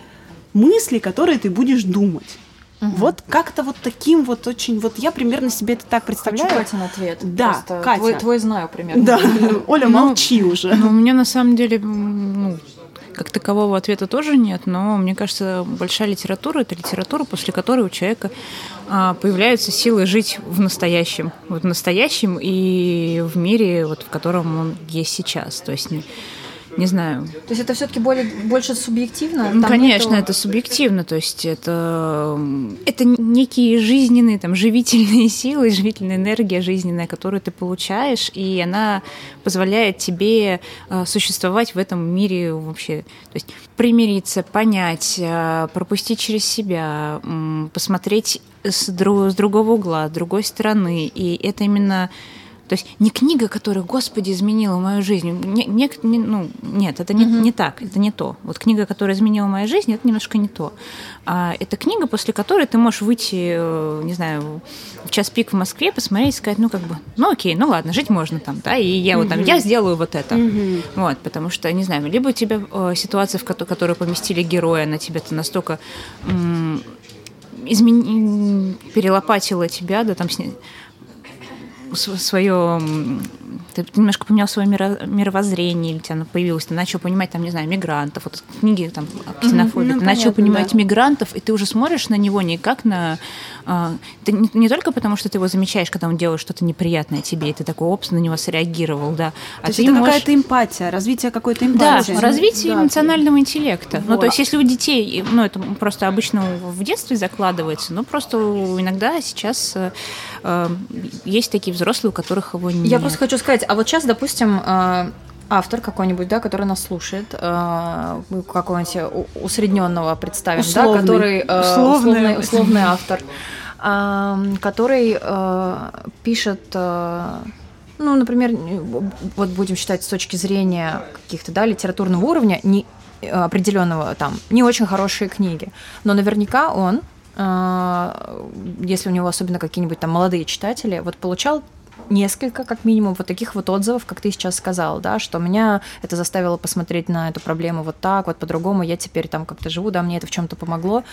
S2: мысли, которые ты будешь думать. Угу. Вот как-то вот таким вот очень, вот я примерно себе это так представляю.
S3: Хочу Катин ответ.
S2: Да,
S3: Просто
S2: Катя.
S3: Твой, твой знаю примерно.
S2: Да, Оля,
S1: Ну,
S2: молчи уже.
S1: Ну, у меня на самом деле, ну, как такового ответа тоже нет, но мне кажется, большая литература это литература, после которой у человека а, появляются силы жить в настоящем, вот в настоящем и в мире, вот в котором он есть сейчас. То есть не, знаю.
S3: То есть это все-таки более, больше субъективно?
S1: Ну,
S3: Там
S1: конечно,
S3: нету-
S1: это субъективно, то есть это, это некие жизненные, там, живительные силы, живительная энергия жизненная, которую ты получаешь, и она позволяет тебе э, существовать в этом мире вообще. То есть примириться, понять, э, пропустить через себя, посмотреть с, дру- с другого угла, с другой стороны. И это именно то есть не книга, которая, Господи, изменила мою жизнь. Не, не- не- ну, нет, это не, не так, это не то. Вот книга, которая изменила мою жизнь, это немножко не то. А это книга, после которой ты можешь выйти, э, не знаю, в час пик в Москве, посмотреть и сказать, ну как бы, ну окей, ну ладно, жить можно там, да, и я вот там, я сделаю вот это. Вот, потому что, не знаю, либо у тебя э, ситуация, в кото- которую поместили героя, она тебе-то настолько м, измен- перелопатила тебя, да, там сня- свое ты немножко поменял свое миро- мировоззрение, или у тебя оно появилось, ты начал понимать, там, не знаю, мигрантов, вот книги там о ксенофобии,
S2: ну,
S1: ты начал
S2: понятно,
S1: понимать
S2: да.
S1: мигрантов, и ты уже смотришь на него не как на... а, ты не, не только потому, что ты его замечаешь, когда он делает что-то неприятное тебе, и ты такой, опс, на него среагировал, да. А
S2: То есть
S1: ты
S2: это
S1: можешь-
S2: какая-то эмпатия, развитие какой-то
S1: да,
S2: эмпатии.
S1: развитие
S2: Да.
S1: эмоционального интеллекта. Ну,
S2: Вот.
S1: то есть, если у детей, ну, это просто обычно в детстве закладывается, но просто иногда сейчас э, есть такие взрослые, у которых его нет.
S3: Я просто хочу сказать, а вот сейчас, допустим, э, автор какой-нибудь, да, который нас слушает, э, какого-нибудь усредненного представим, да,
S2: Условный.
S3: который э,
S2: Условный.
S3: условный, условный автор, э, который э, пишет, э, ну, например, вот будем считать с точки зрения каких-то, да, литературного уровня, не э, определенного там, не очень хорошие книги, но наверняка он если у него особенно какие-нибудь там молодые читатели, вот получал несколько, как минимум, вот таких вот отзывов, как ты сейчас сказал, да, что меня это заставило посмотреть на эту проблему вот так, вот по-другому, я теперь там как-то живу, да, мне это в чем-то помогло.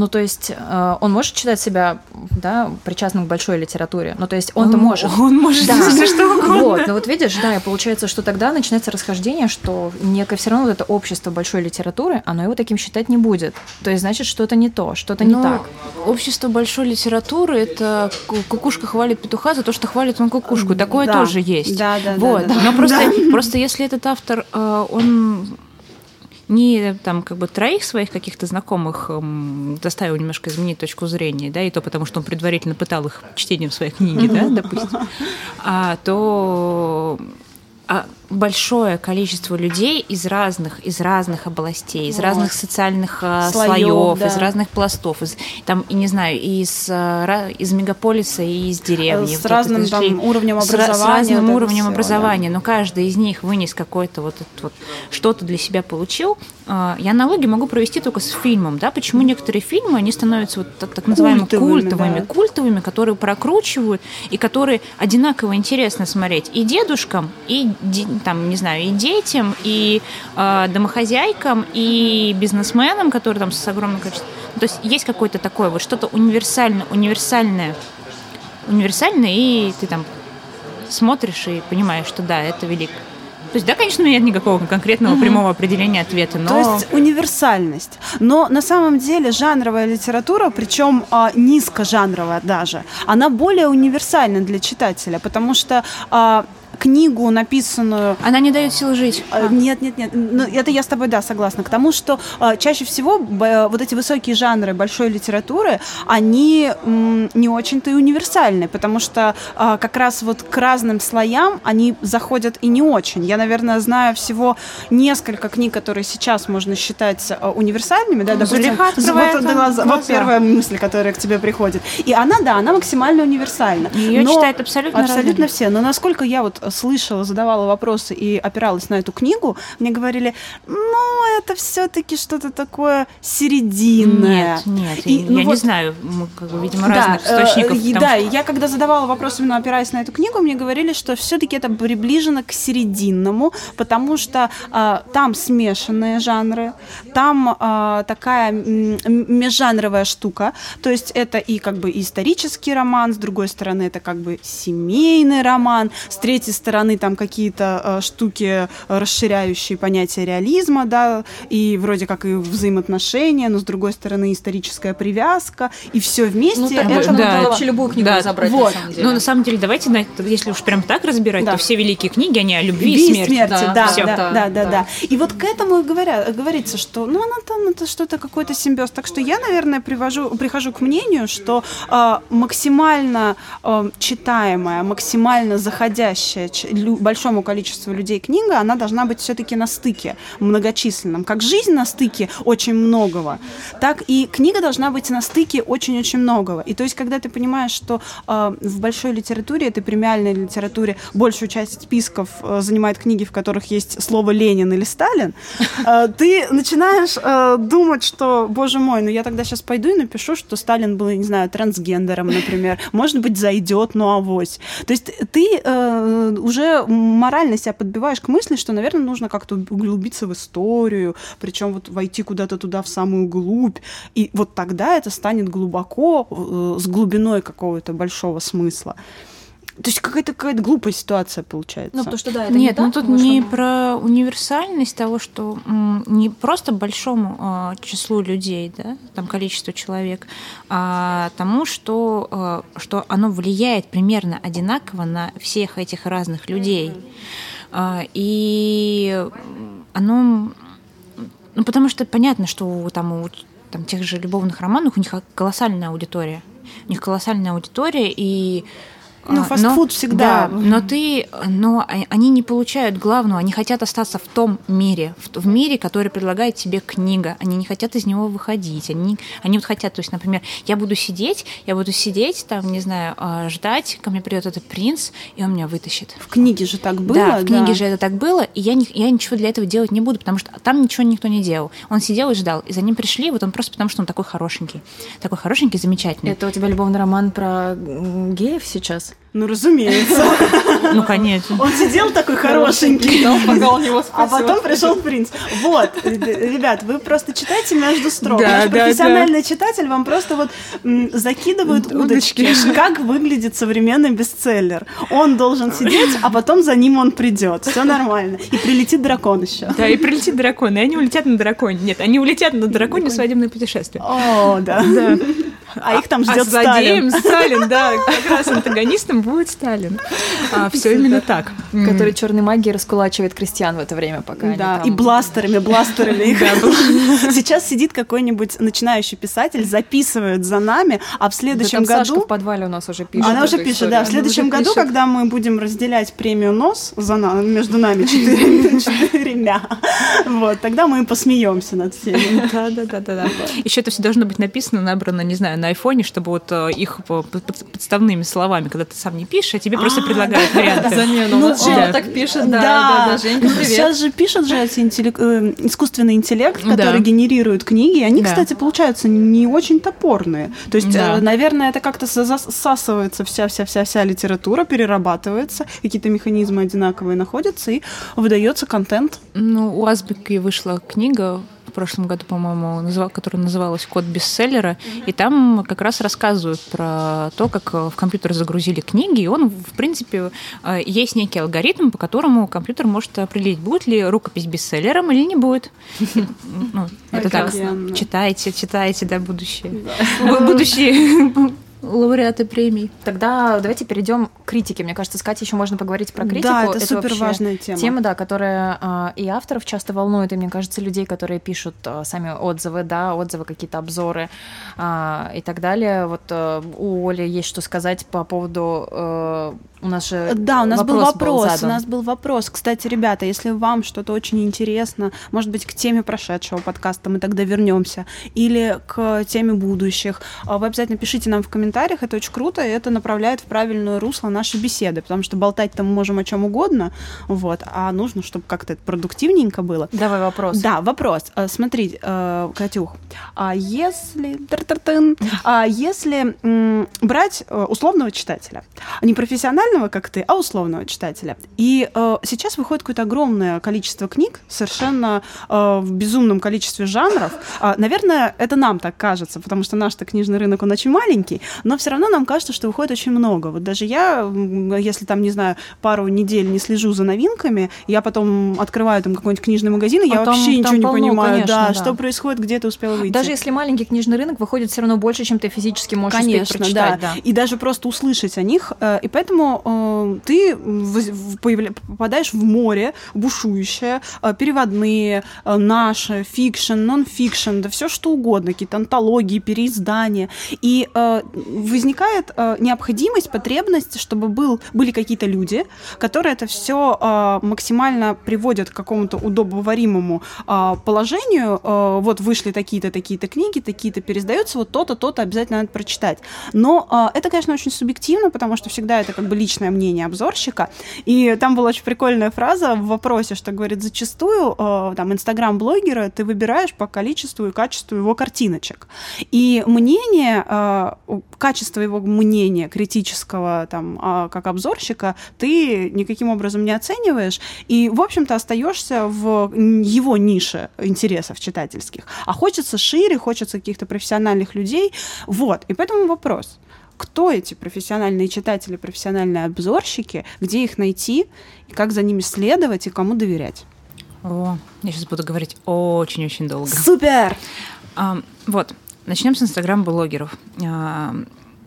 S3: Ну, то есть э, он может считать себя, да, причастным к большой литературе. Ну, то есть он-то
S1: Он-
S3: может.
S1: он может
S3: Да.
S1: все что угодно.
S3: Вот, ну вот видишь, да, и получается, что тогда начинается расхождение, что некое все равно вот это общество большой литературы, оно его таким считать не будет. То есть, значит, что-то не то, что-то не так.
S1: Общество большой литературы это ку- кукушка хвалит петуха за то, что хвалит он кукушку. Такое
S2: Да.
S1: тоже есть.
S2: Да, да, да,
S1: вот.
S2: да, да.
S1: Но просто, просто если этот автор, э, он не там как бы троих своих каких-то знакомых эм, заставил немножко изменить точку зрения, да, и то потому, что он предварительно пытал их чтением своей книги, да, допустим, а, то а, большое количество людей из разных, из разных областей, из
S2: Вот.
S1: разных социальных а,
S2: Слоёв,
S1: слоев,
S2: да.
S1: из разных пластов, из, там, и не знаю, из, ра- из мегаполиса и из деревни.
S2: С
S1: Вот
S2: разным
S1: это
S2: там уровнем
S1: с ра-
S2: образования.
S1: С разным
S2: вот
S1: уровнем
S2: всё,
S1: образования, но каждый из них вынес какой-то вот вот что-то для себя получил. А, Я аналогии могу провести только с фильмом, да, почему некоторые фильмы, они становятся вот так, так называемыми
S2: Культовыми,
S1: культовыми,
S2: да.
S1: культовыми, которые прокручивают и которые одинаково интересно смотреть и дедушкам, и там, не знаю, и детям, и э, домохозяйкам, и бизнесменам, которые там с огромным количеством. То есть есть какое-то такое вот что-то универсальное, универсальное, универсальное, и ты там смотришь и понимаешь, что да, это велик. То есть, да, конечно, у меня нет никакого конкретного прямого определения ответа, но...
S2: То есть универсальность. Но на самом деле жанровая литература, причем а, низкожанровая даже, она более универсальна для читателя, потому что а, книгу, написанную...
S1: Она не дает сил жить.
S2: А. Нет, нет, нет. Ну, это я с тобой, да, согласна. К тому, что а, чаще всего вот эти высокие жанры большой литературы, они м, не очень-то и универсальны, потому что а, как раз вот к разным слоям они заходят и не очень. Я, наверное, знаю всего несколько книг, которые сейчас можно считать а, универсальными, да, допустим, вот, глаза, вот первая мысль, которая к тебе приходит. И она, да, она максимально универсальна.
S1: Ее читают абсолютно
S2: Абсолютно все. Но насколько я вот слышала, задавала вопросы и опиралась на эту книгу, мне говорили, ну, это все-таки что-то такое серединное.
S1: Нет, нет, и, ну, я вот, не знаю, мы, как бы, видимо, разных да, источников.
S2: Э, да, я когда задавала вопрос именно опираясь на эту книгу, мне говорили, что все-таки это приближено к серединному, потому что э, там смешанные жанры, там э, такая межжанровая штука, то есть это и как бы исторический роман, с другой стороны это как бы семейный роман, с третьей стороны там какие-то э, штуки, расширяющие понятие реализма, да, и вроде как и взаимоотношения, но с другой стороны историческая привязка, и все вместе. Ну,
S3: так это да. вообще любую книгу да. разобрать,
S1: вот.
S3: на самом деле.
S1: Ну, на самом деле, давайте, если уж прям так разбирать, да. то все великие книги, они о любви и смерти.
S2: смерти. Да, да, да, да, да, да, да. И вот к этому говоря, говорится, что ну, она там это что-то какой-то симбиоз. Так что я, наверное, привожу, прихожу к мнению, что э, максимально э, читаемая, максимально заходящая большому количеству людей книга, она должна быть все-таки на стыке многочисленном. Как жизнь на стыке очень многого, так и книга должна быть на стыке очень-очень многого. И то есть, когда ты понимаешь, что э, в большой литературе, этой премиальной литературе, большую часть списков э, занимает книги, в которых есть слово Ленин или Сталин, э, ты начинаешь э, думать, что, боже мой, ну я тогда сейчас пойду и напишу, что Сталин был, не знаю, трансгендером, например. Может быть, зайдет, ну авось. То есть ты э, уже морально себя подбиваешь к мысли, что, наверное, нужно как-то углубиться в историю, причем вот войти куда-то туда в самую глубь. И вот тогда это станет глубоко, э, с глубиной какого-то большого смысла. То есть какая-то какая-то глупая ситуация получается.
S3: Ну, потому что да, это
S1: Нет,
S3: не
S1: ну тут не про универсальность того, что м, не просто большому э, числу людей, да, там количество человек, а тому, что, э, что оно влияет примерно одинаково на всех этих разных людей. Э, и оно... Ну, потому что понятно, что там у там, тех же любовных романов у них колоссальная аудитория. У них колоссальная аудитория, и
S2: ну, а, фастфуд всегда.
S1: Да, но ты, но они не получают главного, они хотят остаться в том мире, в, в мире, который предлагает тебе книга. Они не хотят из него выходить. Они, они вот хотят, то есть, например, я буду сидеть, я буду сидеть, там, не знаю, а, ждать, ко мне придет этот принц, и он меня вытащит.
S2: В книге же так было.
S1: Да, в книге да. же это так было, и я, не, я ничего для этого делать не буду, потому что там ничего никто не делал. Он сидел и ждал, и за ним пришли, вот он просто потому, что он такой хорошенький. Такой хорошенький, замечательный.
S3: Это у тебя любовный роман про геев сейчас?
S2: Ну, разумеется.
S1: Ну, конечно.
S2: Он сидел такой хорошенький. пока он его А потом пришел принц. Вот, ребят, вы просто читайте между строк. Да, Наш профессиональный читатель вам просто вот закидывает удочки. Как выглядит современный бестселлер. Он должен сидеть, а потом за ним он придет. Все нормально. И прилетит дракон еще.
S1: Да, и прилетит дракон. И они улетят на драконе. Нет, они улетят на драконе в свадебное путешествие.
S2: О, да. Да. А их там ждет
S1: а Сталин. Сталин, да, как раз антагонистом будет Сталин. А, все именно так.
S3: Который черной магией раскулачивает крестьян в это время, пока
S2: Да, и бластерами, бластерами. Сейчас сидит какой-нибудь начинающий писатель, записывает за нами, а в следующем году...
S3: в подвале у нас уже пишет.
S2: Она уже пишет, да. В следующем году, когда мы будем разделять премию НОС за между нами четырьмя, вот, тогда мы посмеемся над всеми.
S1: Да, да, да, да. Еще это все должно быть написано, набрано, не знаю, на айфоне, чтобы вот э, их подставными словами, когда ты сам не пишешь, а тебе просто предлагают варианты.
S3: Замену. Ну, Женя так пишет, да, да, да, Женька, привет.
S2: Сейчас же пишет же э, искусственный интеллект, который генерирует книги, они, кстати, получаются не очень топорные. То есть, э, наверное, это как-то засасывается вся-вся-вся-вся литература, перерабатывается, какие-то механизмы одинаковые находятся, и выдается контент.
S1: Ну, у Азбики вышла книга в прошлом году, по-моему, называл, которая называлась «Код бестселлера», mm-hmm. и там как раз рассказывают про то, как в компьютер загрузили книги, и он, в принципе, э, есть некий алгоритм, по которому компьютер может определить, будет ли рукопись бестселлером или не будет. Ну, это так, читайте, читайте, да, будущее. Будущее лауреаты премий.
S3: Тогда давайте перейдем к критике. Мне кажется, с Катей еще можно поговорить про критику.
S2: Да, это, супер важная тема.
S3: Тема, да, которая а, и авторов часто волнует, и мне кажется, людей, которые пишут а, сами отзывы, да, отзывы, какие-то обзоры а, и так далее. Вот а, у Оли есть что сказать по поводу а, у нас же
S2: да, у нас
S3: вопрос
S2: был вопрос,
S3: был
S2: у нас был вопрос. Кстати, ребята, если вам что-то очень интересно, может быть, к теме прошедшего подкаста мы тогда вернемся, или к теме будущих, вы обязательно пишите нам в комментариях, это очень круто, и это направляет в правильное русло наши беседы, потому что болтать там мы можем о чем угодно, вот, а нужно, чтобы как-то это продуктивненько было.
S3: Давай вопрос.
S2: Да, вопрос. Смотри, Катюх, а если, а если брать условного читателя, не профессионального, как ты, а условного читателя, и сейчас выходит какое-то огромное количество книг, совершенно в безумном количестве жанров, наверное, это нам так кажется, потому что наш-то книжный рынок, он очень маленький, но все равно нам кажется, что выходит очень много. Вот даже я, если там, не знаю, пару недель не слежу за новинками, я потом открываю там какой-нибудь книжный магазин, и а я там, вообще там ничего полно, не понимаю, конечно, да, да, что происходит, где ты успела выйти.
S3: Даже если маленький книжный рынок выходит все равно больше, чем ты физически можешь конечно, прочитать.
S2: Да. да. И даже просто услышать о них. Э, и поэтому э, ты попадаешь в море бушующее, э, переводные, наши, фикшн, нон-фикшн, да все что угодно, какие-то антологии, переиздания. И возникает э, необходимость, потребность, чтобы был, были какие-то люди, которые это все э, максимально приводят к какому-то удобоваримому э, положению. Э, вот вышли такие-то, такие-то книги, такие-то переиздаются, вот то-то, то-то обязательно надо прочитать. Но э, это, конечно, очень субъективно, потому что всегда это как бы личное мнение обзорщика. И там была очень прикольная фраза в вопросе, что говорит, зачастую э, там инстаграм-блогера ты выбираешь по количеству и качеству его картиночек. И мнение э, качество его мнения критического там а, как обзорщика ты никаким образом не оцениваешь. И в общем-то остаешься в его нише интересов читательских. А хочется шире хочется каких-то профессиональных людей. Вот. И поэтому вопрос кто эти профессиональные читатели, профессиональные обзорщики, где их найти, и как за ними следовать и кому доверять.
S1: О, я сейчас буду говорить очень-очень долго.
S2: Супер!
S1: А, вот, Начнем с инстаграм-блогеров.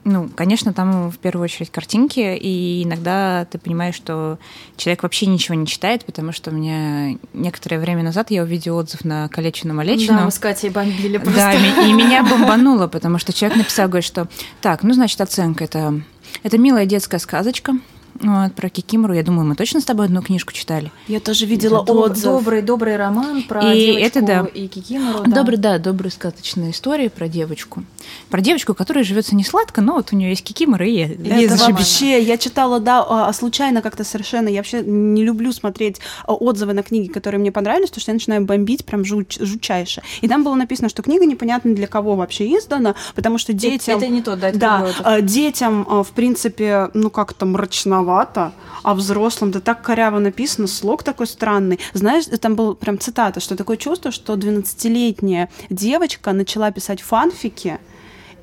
S1: Ну, конечно, там в первую очередь картинки, и иногда ты понимаешь, что человек вообще ничего не читает, потому что у меня некоторое время назад я увидела отзыв на Калечину Малечину.
S3: Да, мы с Катей бомбили просто.
S1: Да, и меня бомбануло, потому что человек написал, говорит, что так, ну, значит, оценка это, это милая детская сказочка, вот, про Кикимору, я думаю, мы точно с тобой одну книжку читали.
S2: Я тоже видела
S3: это
S2: отзыв.
S3: Добрый, добрый роман про и девочку это, да. и Кикимору.
S1: Да. Добрый, да, добрая сказочная история про девочку. Про девочку, которая живется не сладко, но вот у нее есть Кикимора и
S2: есть же вообще. Я читала, да, а, а случайно как-то совершенно. Я вообще не люблю смотреть а, отзывы на книги, которые мне понравились, потому что я начинаю бомбить прям жуч, жучайше. И там было написано, что книга непонятно для кого вообще издана, потому что детям...
S3: Это, это не то, да, это
S2: Да, детям, в принципе, ну как-то мрачновато, а взрослым, да так коряво написано, слог такой странный. Знаешь, там был прям цитата, что такое чувство, что 12-летняя девочка начала писать фанфики,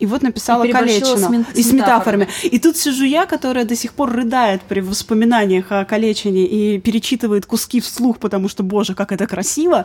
S2: и вот написала и Калечина.
S3: и с метафорами.
S2: И тут сижу я, которая до сих пор рыдает при воспоминаниях о Калечине и перечитывает куски вслух, потому что, боже, как это красиво.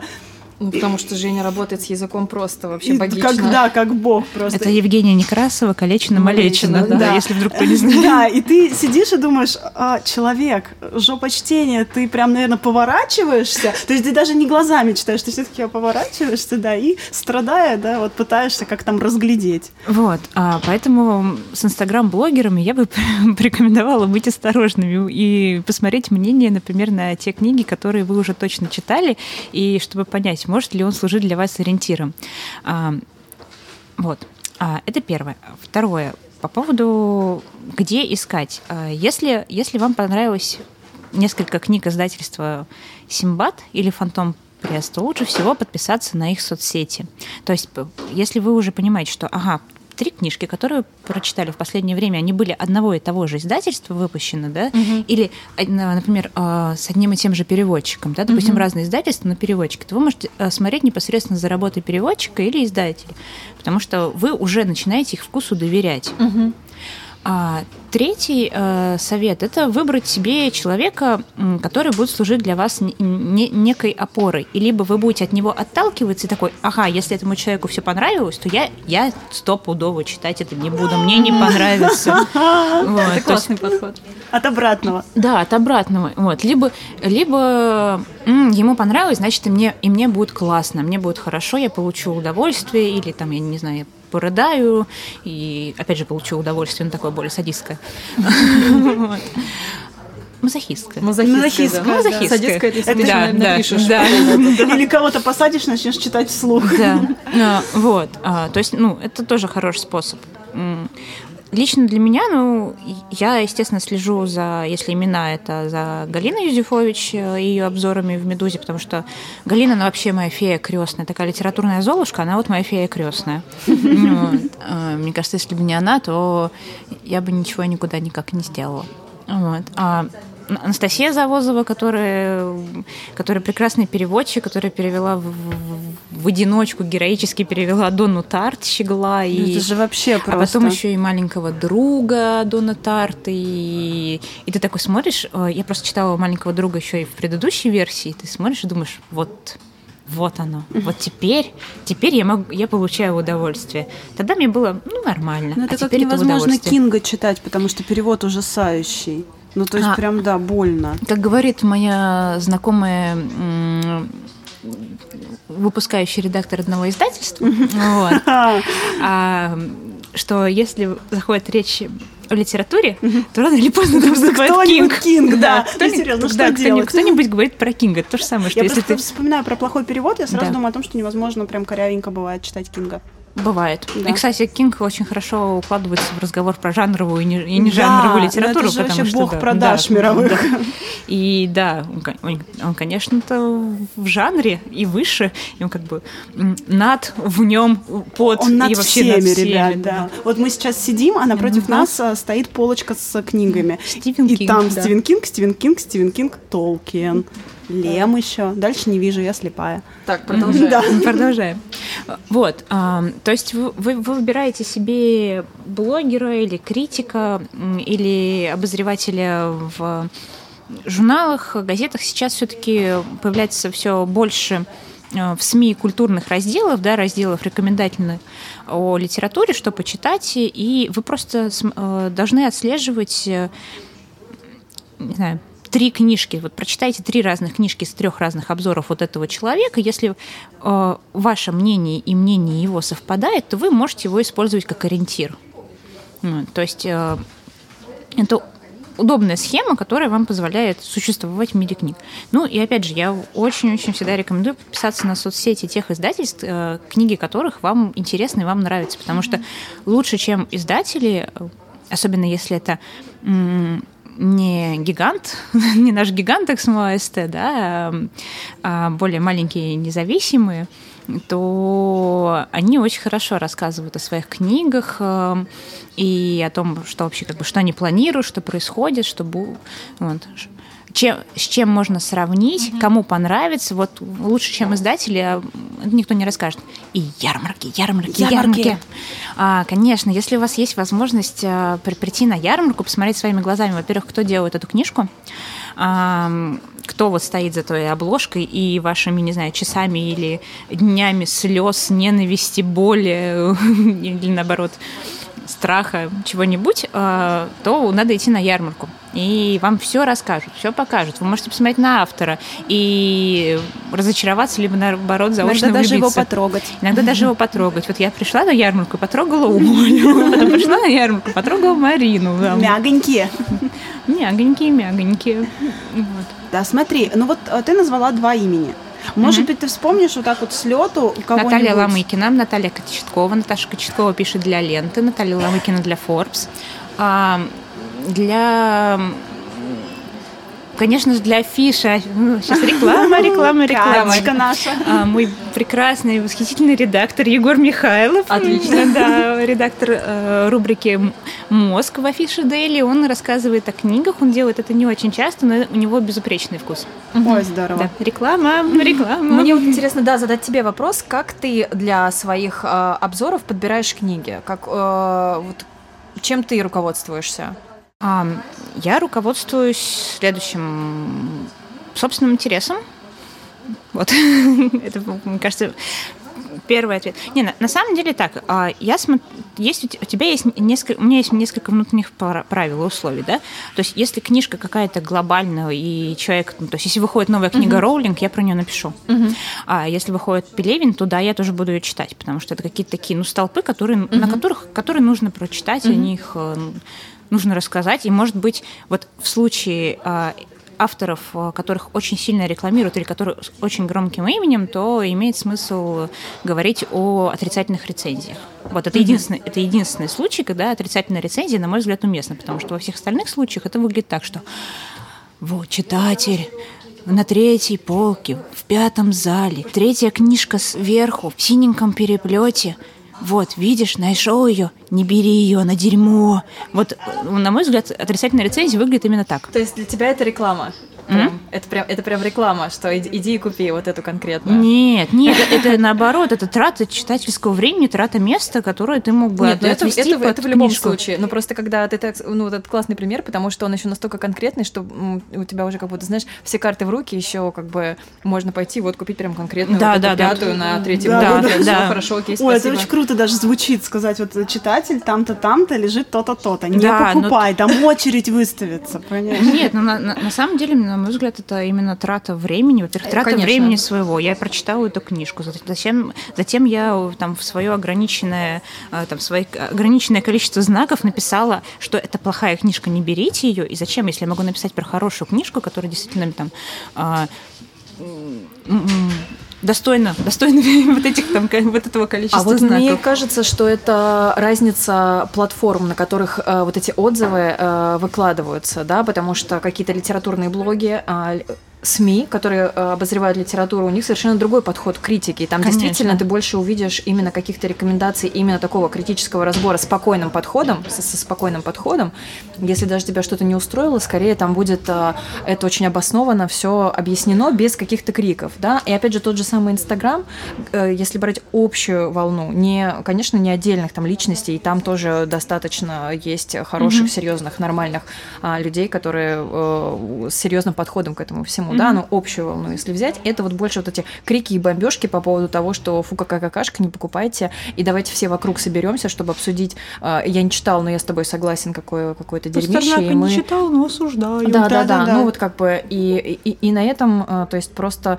S3: Ну, потому что Женя работает с языком просто вообще богично.
S2: Как, да, как бог просто.
S1: Это Евгения Некрасова, Калечина, Малечина, да, да, если вдруг кто не знает.
S2: Да, и ты сидишь и думаешь, а, человек, жопа чтения, ты прям, наверное, поворачиваешься, то есть ты даже не глазами читаешь, ты все-таки поворачиваешься, да, и страдая, да, вот пытаешься как там разглядеть.
S1: Вот, а, поэтому с инстаграм-блогерами я бы порекомендовала быть осторожными и посмотреть мнение, например, на те книги, которые вы уже точно читали, и чтобы понять, есть может ли он служить для вас ориентиром. А, вот. А, это первое. Второе. По поводу, где искать. А, если, если вам понравилось несколько книг издательства «Симбат» или «Фантом пресс», то лучше всего подписаться на их соцсети. То есть, если вы уже понимаете, что, ага, три книжки, которые прочитали в последнее время, они были одного и того же издательства выпущены, да, угу. или, например, а, с одним и тем же переводчиком, да, допустим, угу. разные издательства, но переводчики, то вы можете э, смотреть непосредственно за работой переводчика или издателя, потому что вы уже начинаете их вкусу доверять.
S3: Угу.
S1: А третий э, совет это выбрать себе человека, который будет служить для вас не, не, некой опорой. И либо вы будете от него отталкиваться и такой, ага, если этому человеку все понравилось, то я, я стопудово читать это не буду, мне не понравится.
S3: Это классный подход.
S2: От обратного.
S1: Да, от обратного. Вот. Либо, либо ему понравилось, значит, и мне, и мне будет классно, мне будет хорошо, я получу удовольствие, или там, я не знаю, порыдаю, и опять же получу удовольствие, но такое более садистское. Мазохистская.
S3: Мазохистская, да. Мазохистская. Садистская,
S2: это если да, ты да, напишешь. Да. Или кого-то посадишь, начнешь читать вслух.
S1: Да, вот. А, то есть, ну, это тоже хороший способ. Лично для меня, ну, я, естественно, слежу за, если имена, это за Галиной Юзефович э, и ее обзорами в «Медузе», потому что Галина, она вообще моя фея крестная, такая литературная золушка, она вот моя фея крестная. Э, мне кажется, если бы не она, то я бы ничего никуда никак не сделала. Вот. А Анастасия Завозова, которая, которая прекрасный переводчик, которая перевела в, в, в одиночку, героически перевела Донну Тарт Щегла.
S2: И, ну, Это же вообще просто.
S1: А потом еще и маленького друга Дона Тарт. И, и ты такой смотришь, э, я просто читала маленького друга еще и в предыдущей версии, ты смотришь и думаешь, вот вот оно. Вот теперь, теперь я могу, я получаю удовольствие. Тогда мне было ну, нормально.
S2: Но
S1: ну,
S2: это
S1: а
S2: как невозможно
S1: это
S2: Кинга читать, потому что перевод ужасающий. Ну, то есть, а, прям, да, больно.
S1: Как говорит моя знакомая выпускающий редактор одного издательства, вот, а, что если заходит речь о литературе, то рано или поздно там выступает Кинг.
S2: Кинг, да. Кто-нибудь,
S1: да, кто-нибудь говорит про Кинга. То же самое, что
S2: я
S1: если
S2: ты... вспоминаю про плохой перевод, я сразу думаю о том, что невозможно прям корявенько бывает читать Кинга.
S1: Бывает. Да. И, кстати, Кинг очень хорошо укладывается в разговор про жанровую и не, и не жанровую да, литературу.
S2: Это же вообще
S1: что,
S2: бог
S1: да,
S2: продаж
S1: да,
S2: мировых.
S1: Да. И да, он, он конечно-то в жанре и выше, и он как бы над, в нем, под
S2: он над
S1: и вообще
S2: всеми,
S1: над всеми.
S2: ребят, да. Вот мы сейчас сидим, а напротив mm-hmm. нас а, стоит полочка с книгами.
S1: Стивен
S2: и
S1: Кинг,
S2: там
S1: да.
S2: Стивен Кинг, Стивен Кинг, Стивен Кинг, Толкин. Лем еще. Дальше не вижу, я слепая.
S3: Так, продолжаем. Да.
S1: Продолжаем. Вот, то есть вы, вы выбираете себе блогера или критика или обозревателя в журналах, газетах. Сейчас все-таки появляется все больше э, в СМИ культурных разделов, да, разделов рекомендательных о литературе, что почитать, и вы просто э, должны отслеживать, э, не знаю, три книжки, вот прочитайте три разных книжки с трех разных обзоров вот этого человека, если э, ваше мнение и мнение его совпадает, то вы можете его использовать как ориентир. Ну, то есть э, это удобная схема, которая вам позволяет существовать в мире книг. Ну и опять же, я очень-очень всегда рекомендую подписаться на соцсети тех издательств, э, книги которых вам интересны и вам нравятся, потому что лучше, чем издатели, э, особенно если это не гигант, не наш гигант XMO ST, да, а более маленькие независимые, то они очень хорошо рассказывают о своих книгах э, и о том, что вообще как бы что они планируют, что происходит, что вот, чем, с чем можно сравнить, mm-hmm. кому понравится. Вот лучше, чем издатели, а никто не расскажет. И ярмарки, ярмарки, ярмарки. ярмарки. А, конечно, если у вас есть возможность а, прийти на ярмарку, посмотреть своими глазами, во-первых, кто делает эту книжку, а, кто вот стоит за той обложкой и вашими, не знаю, часами или днями слез, ненависти, боли или наоборот страха, чего-нибудь, а, то надо идти на ярмарку и вам все расскажут, все покажут. Вы можете посмотреть на автора и разочароваться, либо наоборот заочно
S2: Иногда
S1: даже
S2: его потрогать.
S1: Иногда даже его потрогать. Вот я пришла на ярмарку, потрогала Олю, потом пришла на ярмарку, потрогала Марину.
S2: Мягонькие.
S1: Мягонькие, мягонькие.
S2: Да, смотри, ну вот э, ты назвала два имени. Может mm-hmm. быть, ты вспомнишь вот так вот с лету кого-нибудь?
S1: Наталья Ломыкина, Наталья Кочеткова. Наташа Кочеткова пишет для ленты, Наталья Ломыкина для Forbes. Для конечно же, для афиши. Ну, сейчас реклама, реклама, реклама.
S2: наша.
S1: А, мой прекрасный, восхитительный редактор Егор Михайлов.
S3: Отлично.
S1: Да, редактор э, рубрики «Мозг» в афише Дейли. Он рассказывает о книгах, он делает это не очень часто, но у него безупречный вкус.
S2: Ой, здорово.
S1: Да. Реклама, реклама.
S3: Мне вот интересно, да, задать тебе вопрос, как ты для своих э, обзоров подбираешь книги? Как э, вот чем ты руководствуешься?
S1: Я руководствуюсь следующим собственным интересом. Вот. Это, мне кажется, первый ответ. Не, на, на самом деле так. А, я смотрю, есть у тебя есть несколько, у меня есть несколько внутренних правил и условий, да. То есть, если книжка какая-то глобальная и человек, ну, то есть, если выходит новая книга uh-huh. Роулинг, я про нее напишу. Uh-huh. А если выходит Пелевин, то да, я тоже буду ее читать, потому что это какие-то такие, ну, столпы, которые, uh-huh. на которых, которые нужно прочитать, uh-huh. о них нужно рассказать. И, может быть, вот в случае а, авторов, э, которых очень сильно рекламируют или которые с очень громким именем, то имеет смысл говорить о отрицательных рецензиях. Вот это, mm-hmm. единственный, это единственный случай, когда отрицательная рецензия, на мой взгляд, уместна, потому что во всех остальных случаях это выглядит так, что вот, читатель, на третьей полке, в пятом зале, третья книжка сверху, в синеньком переплете – вот, видишь, нашел ее, не бери ее на дерьмо. Вот, на мой взгляд, отрицательная рецензия выглядит именно так.
S3: То есть для тебя это реклама? Прям, mm-hmm. это, прям, это прям реклама, что иди, иди и купи вот эту конкретную.
S1: Нет, нет, это, наоборот, это трата читательского времени, трата места, которое ты мог бы нет, ну
S3: это, это, это в любом случае. Но просто когда ты так, ну, вот этот классный пример, потому что он еще настолько конкретный, что у тебя уже как будто, знаешь, все карты в руки, еще как бы можно пойти вот купить прям конкретную да, вот да, да, пятую да, на третьем да, да, да, хорошо, окей, спасибо.
S2: Ой, это очень круто даже звучит, сказать, вот читатель там-то, там-то лежит то-то, то-то. Не да, покупай, там очередь выставится,
S1: понимаешь? Нет, ну на самом деле, на мой взгляд, это именно трата времени, во-первых, трата Конечно. времени своего. Я прочитала эту книжку, затем, затем я там в свое ограниченное, э, там, свое ограниченное количество знаков написала, что это плохая книжка, не берите ее, и зачем, если я могу написать про хорошую книжку, которая действительно там а, достойно, достойно вот этих там вот этого количества
S3: А вот
S1: знаков.
S3: мне кажется, что это разница платформ, на которых э, вот эти отзывы э, выкладываются, да, потому что какие-то литературные блоги э, СМИ, которые э, обозревают литературу, у них совершенно другой подход к критике. И там Конечно. действительно ты больше увидишь именно каких-то рекомендаций, именно такого критического разбора спокойным подходом, со, со спокойным подходом. Если даже тебя что-то не устроило, скорее там будет э, это очень обоснованно, все объяснено без каких-то криков. Да? И опять же тот же самый Инстаграм, э, если брать общую волну, не, конечно, не отдельных там личностей, и там тоже достаточно есть хороших, mm-hmm. серьезных, нормальных а, людей, которые с серьезным подходом к этому всему mm-hmm. да, ну, общую волну, если взять, это вот больше вот эти крики и бомбежки по поводу того, что фу, какая какашка, не покупайте, и давайте все вокруг соберемся, чтобы обсудить, э, я не читал, но я с тобой согласен, какое, какое-то дерьмище.
S1: и мы... не читал, но осуждаю.
S3: Да, да, да, да, ну вот как бы, и, и, и на этом, э, то есть просто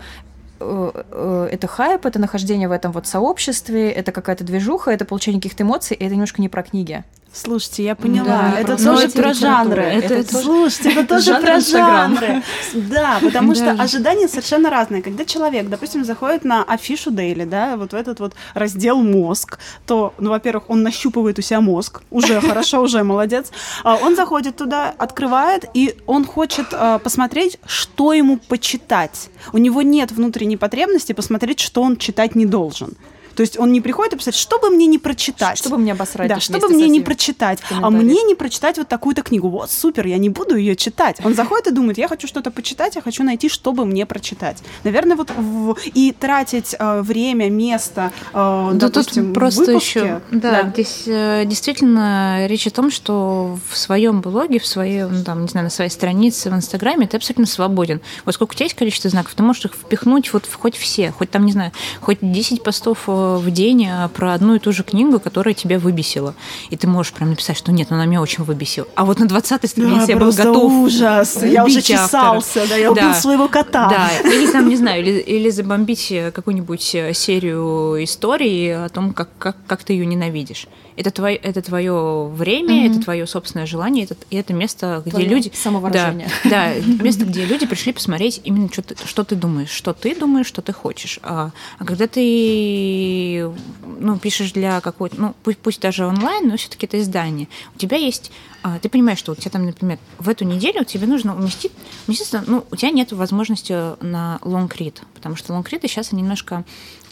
S3: э, это хайп, это нахождение в этом вот сообществе, это какая-то движуха, это получение каких-то эмоций, и это немножко не про книги.
S2: Слушайте, я поняла. Да, это тоже про жанры. Это, это тоже... Слушайте, это тоже про жанры. Да, потому что ожидания совершенно разные. Когда человек, допустим, заходит на афишу Дейли, да, вот в этот вот раздел мозг, то, ну, во-первых, он нащупывает у себя мозг, уже хорошо, уже молодец. А он заходит туда, открывает, и он хочет а, посмотреть, что ему почитать. У него нет внутренней потребности посмотреть, что он читать не должен. То есть он не приходит и писать, что бы мне не прочитать.
S3: Чтобы мне обосрать.
S2: Да, чтобы мне не прочитать. А мне не прочитать вот такую-то книгу. Вот, супер, я не буду ее читать. Он заходит и думает, я хочу что-то почитать, я хочу найти, чтобы мне прочитать. Наверное, вот в... и тратить э, время, место, э, да допустим, тут просто выпуске. еще,
S1: да, да, здесь э, действительно речь о том, что в своем блоге, в своем, ну, там, не знаю, на своей странице в Инстаграме ты абсолютно свободен. Вот сколько у тебя есть количество знаков, ты можешь их впихнуть вот хоть все, хоть там, не знаю, хоть 10 постов э, в день а, про одну и ту же книгу, которая тебя выбесила. И ты можешь прям написать, что нет, она меня очень выбесила. А вот на 20-й странице да, я был готов
S2: ужас. Я уже чесался, автора. да, я убил да. своего кота.
S1: Да, или там, не знаю, или, или забомбить какую-нибудь э, серию историй о том, как, как, как ты ее ненавидишь. Это, твое, это твое время, mm-hmm. это твое собственное желание, это, и это место, где твое люди...
S3: Самовыражение.
S1: Да, да, место, где люди пришли посмотреть именно, что ты, что ты думаешь, что ты думаешь, что ты хочешь. А, а когда ты ну, пишешь для какой-то, ну, пусть, пусть даже онлайн, но все-таки это издание, у тебя есть ты понимаешь, что у тебя там, например, в эту неделю тебе нужно уместить, уместиться, ну, у тебя нет возможности на long read, потому что long read сейчас они немножко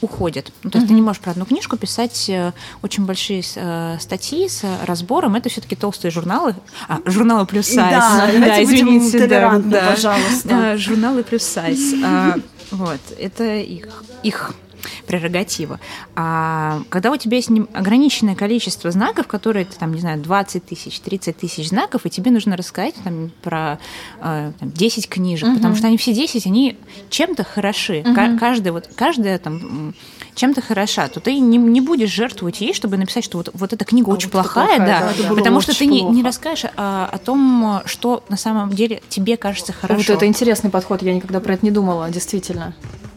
S1: уходят. Ну, то есть mm-hmm. ты не можешь про одну книжку писать э, очень большие э, статьи с разбором. Это все-таки толстые журналы. А, журналы плюс сайз.
S2: Да, да извините, да, да, пожалуйста.
S1: Журналы плюс сайз. А, вот, это их, их прерогатива. А когда у тебя есть ограниченное количество знаков, которые, там, не знаю, 20 тысяч, 30 тысяч знаков, и тебе нужно рассказать там, про э, там, 10 книжек, угу. потому что они все 10, они чем-то хороши. Угу. Каждая, вот, каждая там чем-то хороша, то ты не, не будешь жертвовать ей, чтобы написать, что вот, вот эта книга а очень вот плохая, плохая, да, да, потому что ты не, не расскажешь а, о том, что на самом деле тебе кажется хорошо.
S3: Вот это интересный подход, я никогда про это не думала, действительно.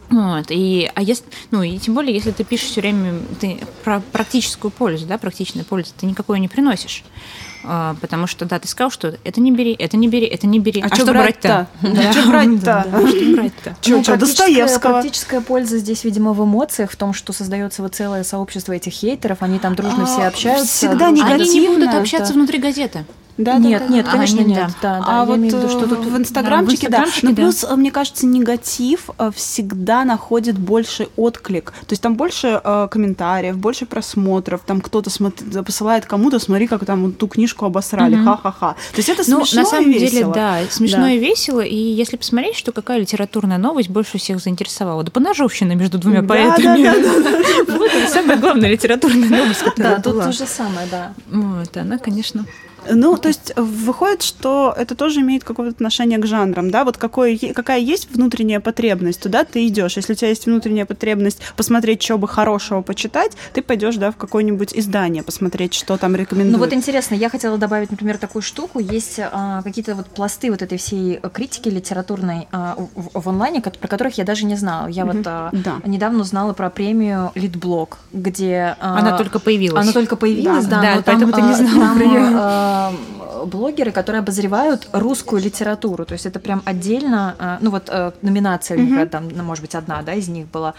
S1: Вот, и, а если, ну, и тем более, если ты пишешь все время ты про практическую пользу, да, практичную пользу, ты никакой не приносишь. А, потому что, да, ты сказал, что это не бери, это не бери, это не бери.
S2: А, а что брать-то?
S1: Что брать-то? Что брать-то?
S3: Что, Достоевского? Практическая польза здесь, видимо, в эмоциях, в том, что создается вот целое сообщество этих хейтеров, они там дружно все а, общаются.
S2: Всегда негативно.
S1: Они не будут общаться внутри газеты.
S3: Да, нет, да, нет, да. конечно, а, нет.
S2: Да. Да, да, а вот виду, что тут в инстаграмчике, да. В инстаграмчике, да. Но плюс, да. мне кажется, негатив э, всегда находит больше отклик. То есть там больше э, комментариев, больше просмотров. Там кто-то смотри, посылает кому-то, смотри, как там вот, ту книжку обосрали, угу. ха-ха-ха. То есть это ну, смешно
S1: на самом
S2: и
S1: деле, да, смешно да. и весело. И если посмотреть, что какая литературная новость больше всех заинтересовала, да поножовщина между двумя
S2: да,
S1: поэтами.
S2: Да, да, да, да.
S1: Вот самая главная литературная новость, которая
S3: Да, тут то же самое, да.
S1: Вот, она, конечно...
S2: Ну, то есть выходит, что это тоже имеет какое-то отношение к жанрам, да? Вот какое, какая есть внутренняя потребность, туда ты идешь. Если у тебя есть внутренняя потребность посмотреть, что бы хорошего почитать, ты пойдешь, да, в какое-нибудь издание посмотреть, что там рекомендуют.
S3: Ну вот интересно, я хотела добавить, например, такую штуку. Есть а, какие-то вот пласты вот этой всей критики литературной а, в, в онлайне, про которых я даже не знала. Я mm-hmm. вот а, да. недавно узнала про премию Литблог, где...
S1: А, она только появилась.
S3: Она только появилась, да,
S1: да, да поэтому там, ты не знала
S3: там, про нее блогеры, которые обозревают русскую литературу. То есть это прям отдельно, а, ну вот э, номинация, mm-hmm. там, ну, может быть, одна, да, из них была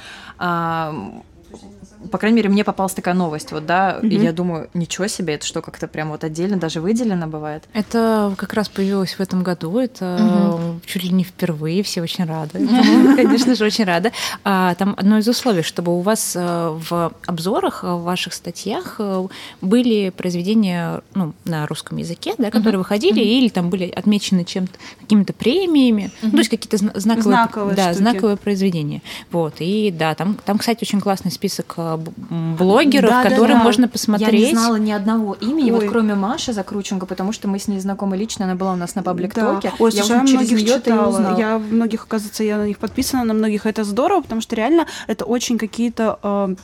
S3: по крайней мере, мне попалась такая новость, вот, да, угу. и я думаю, ничего себе, это что, как-то прям вот отдельно даже выделено бывает?
S1: Это как раз появилось в этом году, это угу. чуть ли не впервые, все очень рады, конечно же, очень рады. А, там одно из условий, чтобы у вас э, в обзорах, в ваших статьях э, были произведения ну, на русском языке, да, которые выходили, или там были отмечены чем-то, какими-то премиями, ну, то есть какие-то знаковые, знаковые, да, знаковые произведения. Вот, и да, там, там, кстати, очень классный список э, блогеров, да, которые да, да. можно посмотреть.
S3: Я не знала ни одного имени, Ой. вот кроме Маши Закрученко, потому что мы с ней знакомы лично, она была у нас на паблик-токе.
S2: Да. Ой, я слушай, я многих читала. Я многих, оказывается, я на них подписана, на многих это здорово, потому что реально это очень какие-то э,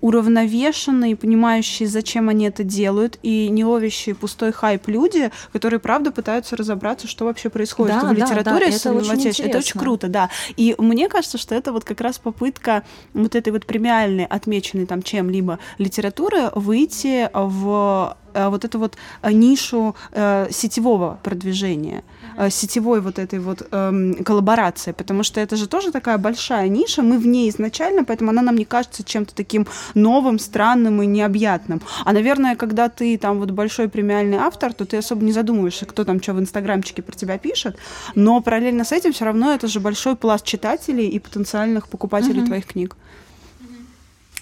S2: уравновешенные, понимающие, зачем они это делают, и не ловящие пустой хайп люди, которые, правда, пытаются разобраться, что вообще происходит да, в литературе. Да, да,
S3: это, очень интересно.
S2: это очень круто, да. И мне кажется, что это вот как раз попытка вот этой вот премиальной, отмеченной там чем-либо литературы выйти в Э, вот эту вот э, нишу э, сетевого продвижения, сетевой вот этой вот эм, коллаборации, потому что это же тоже такая большая ниша, мы в ней изначально, поэтому она нам не кажется чем-то таким новым, странным и необъятным. А, наверное, когда ты там вот большой премиальный автор, то ты особо не задумываешься, кто там что в инстаграмчике про тебя пишет, но параллельно с этим все равно это же большой пласт читателей и потенциальных покупателей uh-huh. твоих книг.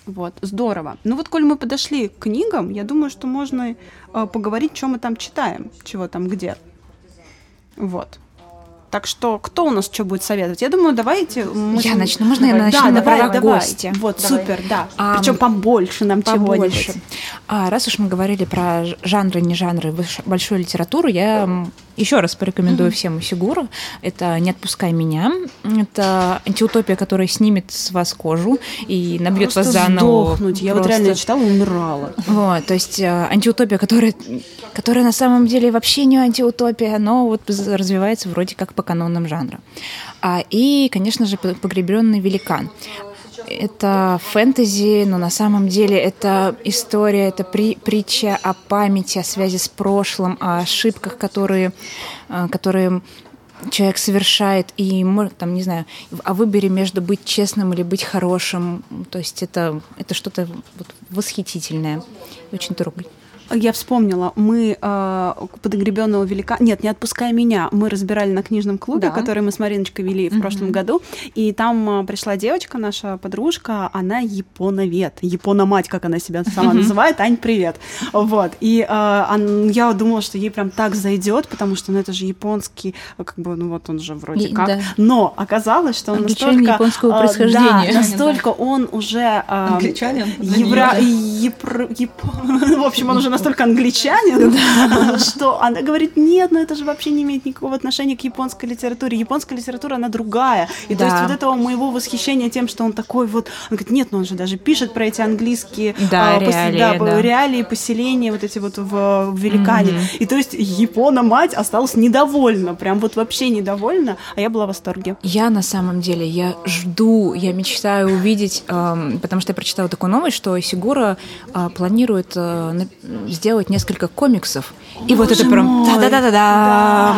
S2: Вот, здорово. Ну вот, коль мы подошли к книгам, я думаю, что можно э, поговорить, что мы там читаем, чего там где. Вот. Так что кто у нас что будет советовать? Я думаю, давайте мы...
S1: Я начну. Можно давай. я начну да, на давай, давай.
S2: гостя? Вот, давай. супер, да. А, Причем побольше нам побольше. чего-нибудь.
S1: А, раз уж мы говорили про жанры, не жанры, большую литературу, я еще раз порекомендую mm-hmm. всем Сигуру. Это «Не отпускай меня». Это антиутопия, которая снимет с вас кожу и набьет
S2: Просто
S1: вас заново.
S2: Сдохнуть. Я вот реально читала умирала.
S1: Вот, то есть э, антиутопия, которая, которая на самом деле вообще не антиутопия, но вот развивается вроде как по канонам жанра. А, и, конечно же, «Погребенный великан» это фэнтези, но на самом деле это история, это при, притча о памяти, о связи с прошлым, о ошибках, которые, э, которые человек совершает, и, там, не знаю, о выборе между быть честным или быть хорошим. То есть это, это что-то вот восхитительное, очень трогательное.
S2: Я вспомнила, мы э, подогребенного велика... Нет, не отпускай меня. Мы разбирали на книжном клубе,
S3: Да.
S2: который мы с Мариночкой вели в прошлом году. И там э, пришла девочка, наша подружка, она японовед. Япономать, как она себя сама называет. Ань, привет. Вот. И э, он- я думала, что ей прям так зайдет, потому что ну, это же японский, как бы, ну вот он же вроде
S3: И-
S2: как.
S3: да.
S2: Но оказалось, что он
S1: Англичанин
S2: настолько...
S1: японского
S2: э,
S1: происхождения.
S2: Да, настолько он уже... э,
S3: Англичанин?
S2: Евро... епр- еп- В общем, он уже настолько англичанин, что она говорит, нет, ну это же вообще не имеет никакого отношения к японской литературе. Японская литература, она другая. И то есть вот этого моего восхищения тем, что он такой вот... Он говорит, нет, ну он же даже пишет про эти английские а,
S1: реалии,
S2: поселения вот эти вот в, Великане. И то есть Япона мать осталась недовольна, прям вот вообще недовольна, а я была в восторге.
S1: Я на самом деле, я жду, я мечтаю увидеть, эм, потому что я прочитала такую новость, что Сигура э, планирует э, сделать несколько комиксов. И вот
S2: Боже
S1: это прям да-да-да-да.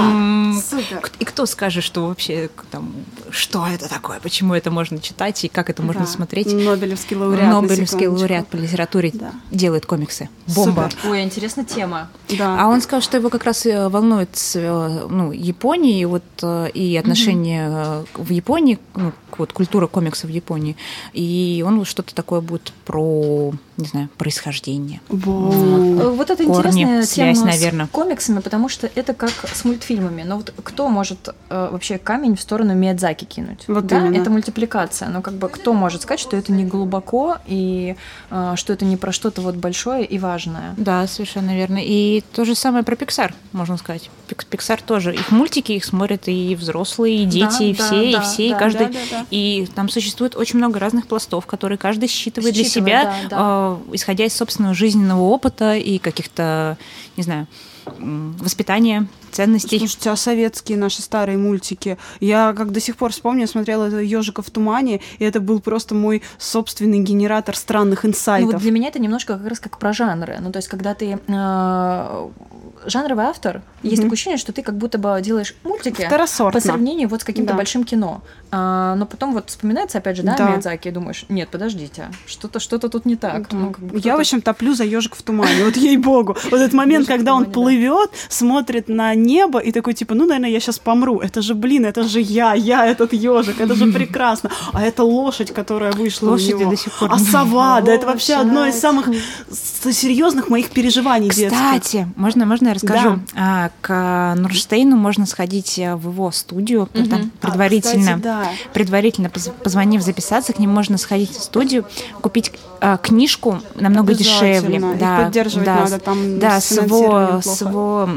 S2: супер.
S1: И кто скажет, что вообще там, что это такое, почему это можно читать и как это можно
S2: Да.
S1: смотреть?
S2: Нобелевский лауреат.
S1: Нобелевский лауреат по литературе
S2: Да.
S1: делает комиксы. Бомба.
S2: Супер.
S3: Ой, интересная тема.
S2: Да.
S1: А он сказал, что его как раз э, волнует э, ну, Япония и вот э, и отношения э, в Японии, ну, к- вот культура комиксов в Японии. И он вот что-то такое будет про, не знаю, происхождение.
S2: Во.
S3: Э, Вот это
S1: Корни,
S3: интересная
S1: связь,
S3: тема
S1: наверное.
S3: с комиксами, потому что это как с мультфильмами. Но вот кто может э, вообще камень в сторону Миядзаки кинуть?
S2: Вот
S3: да,
S2: именно.
S3: это мультипликация. Но как бы кто может сказать, что это не глубоко и э, что это не про что-то вот большое и важное?
S1: Да, совершенно верно. И то же самое про Pixar, можно сказать. Pixar тоже. Их мультики, их смотрят и взрослые, и дети,
S3: Да,
S1: и
S3: да,
S1: все,
S3: да,
S1: и все, и
S3: да,
S1: каждый.
S2: да, да, да.
S1: И там существует очень много разных пластов, которые каждый считывает для
S3: Считывает,
S1: себя,
S3: да,
S1: э, исходя из собственного жизненного опыта и каких-то, не знаю, воспитания, ценностей.
S2: Слушайте, а советские наши старые мультики? Я как до сих пор вспомню, я смотрела это ежика в тумане, и это был просто мой собственный генератор странных
S3: Ну,
S2: инсайтов.
S3: вот для меня это немножко как раз как про жанры. Ну, то есть, когда ты э, жанровый автор, есть такое ощущение, что ты как будто бы делаешь мультики по сравнению вот с каким-то
S2: Да.
S3: большим кино. А, но потом вот вспоминается, опять же, да,
S2: Да.
S3: Миядзаки, и думаешь, нет, подождите, что-то что тут не так.
S2: Да.
S3: Ну,
S2: Я, в общем, топлю за ежик в тумане. Вот ей-богу. Вот этот момент,
S3: «Ежик в
S2: когда он
S3: тумане», да.
S2: плывет, смотрит на небо и такой, типа, ну, наверное, я сейчас помру. Это же, блин, это же я, я этот ежик, это же прекрасно. А это лошадь, которая вышла
S1: Лошади
S2: у него.
S1: до сих пор
S2: А сова, да, это вообще одно из самых серьезных моих переживаний детских.
S1: Кстати, можно, можно я расскажу? А, к Нурштейну можно сходить э, в его студию, там
S3: Мгм.
S2: А,
S1: предварительно.
S2: кстати, да.
S1: предварительно поз- позвонив, записаться, к ним можно сходить в студию, купить а, книжку намного дешевле.
S2: Обязательно. Их
S1: Да,
S2: поддерживать
S1: да,
S2: надо, там
S1: да,
S2: с
S1: его, с его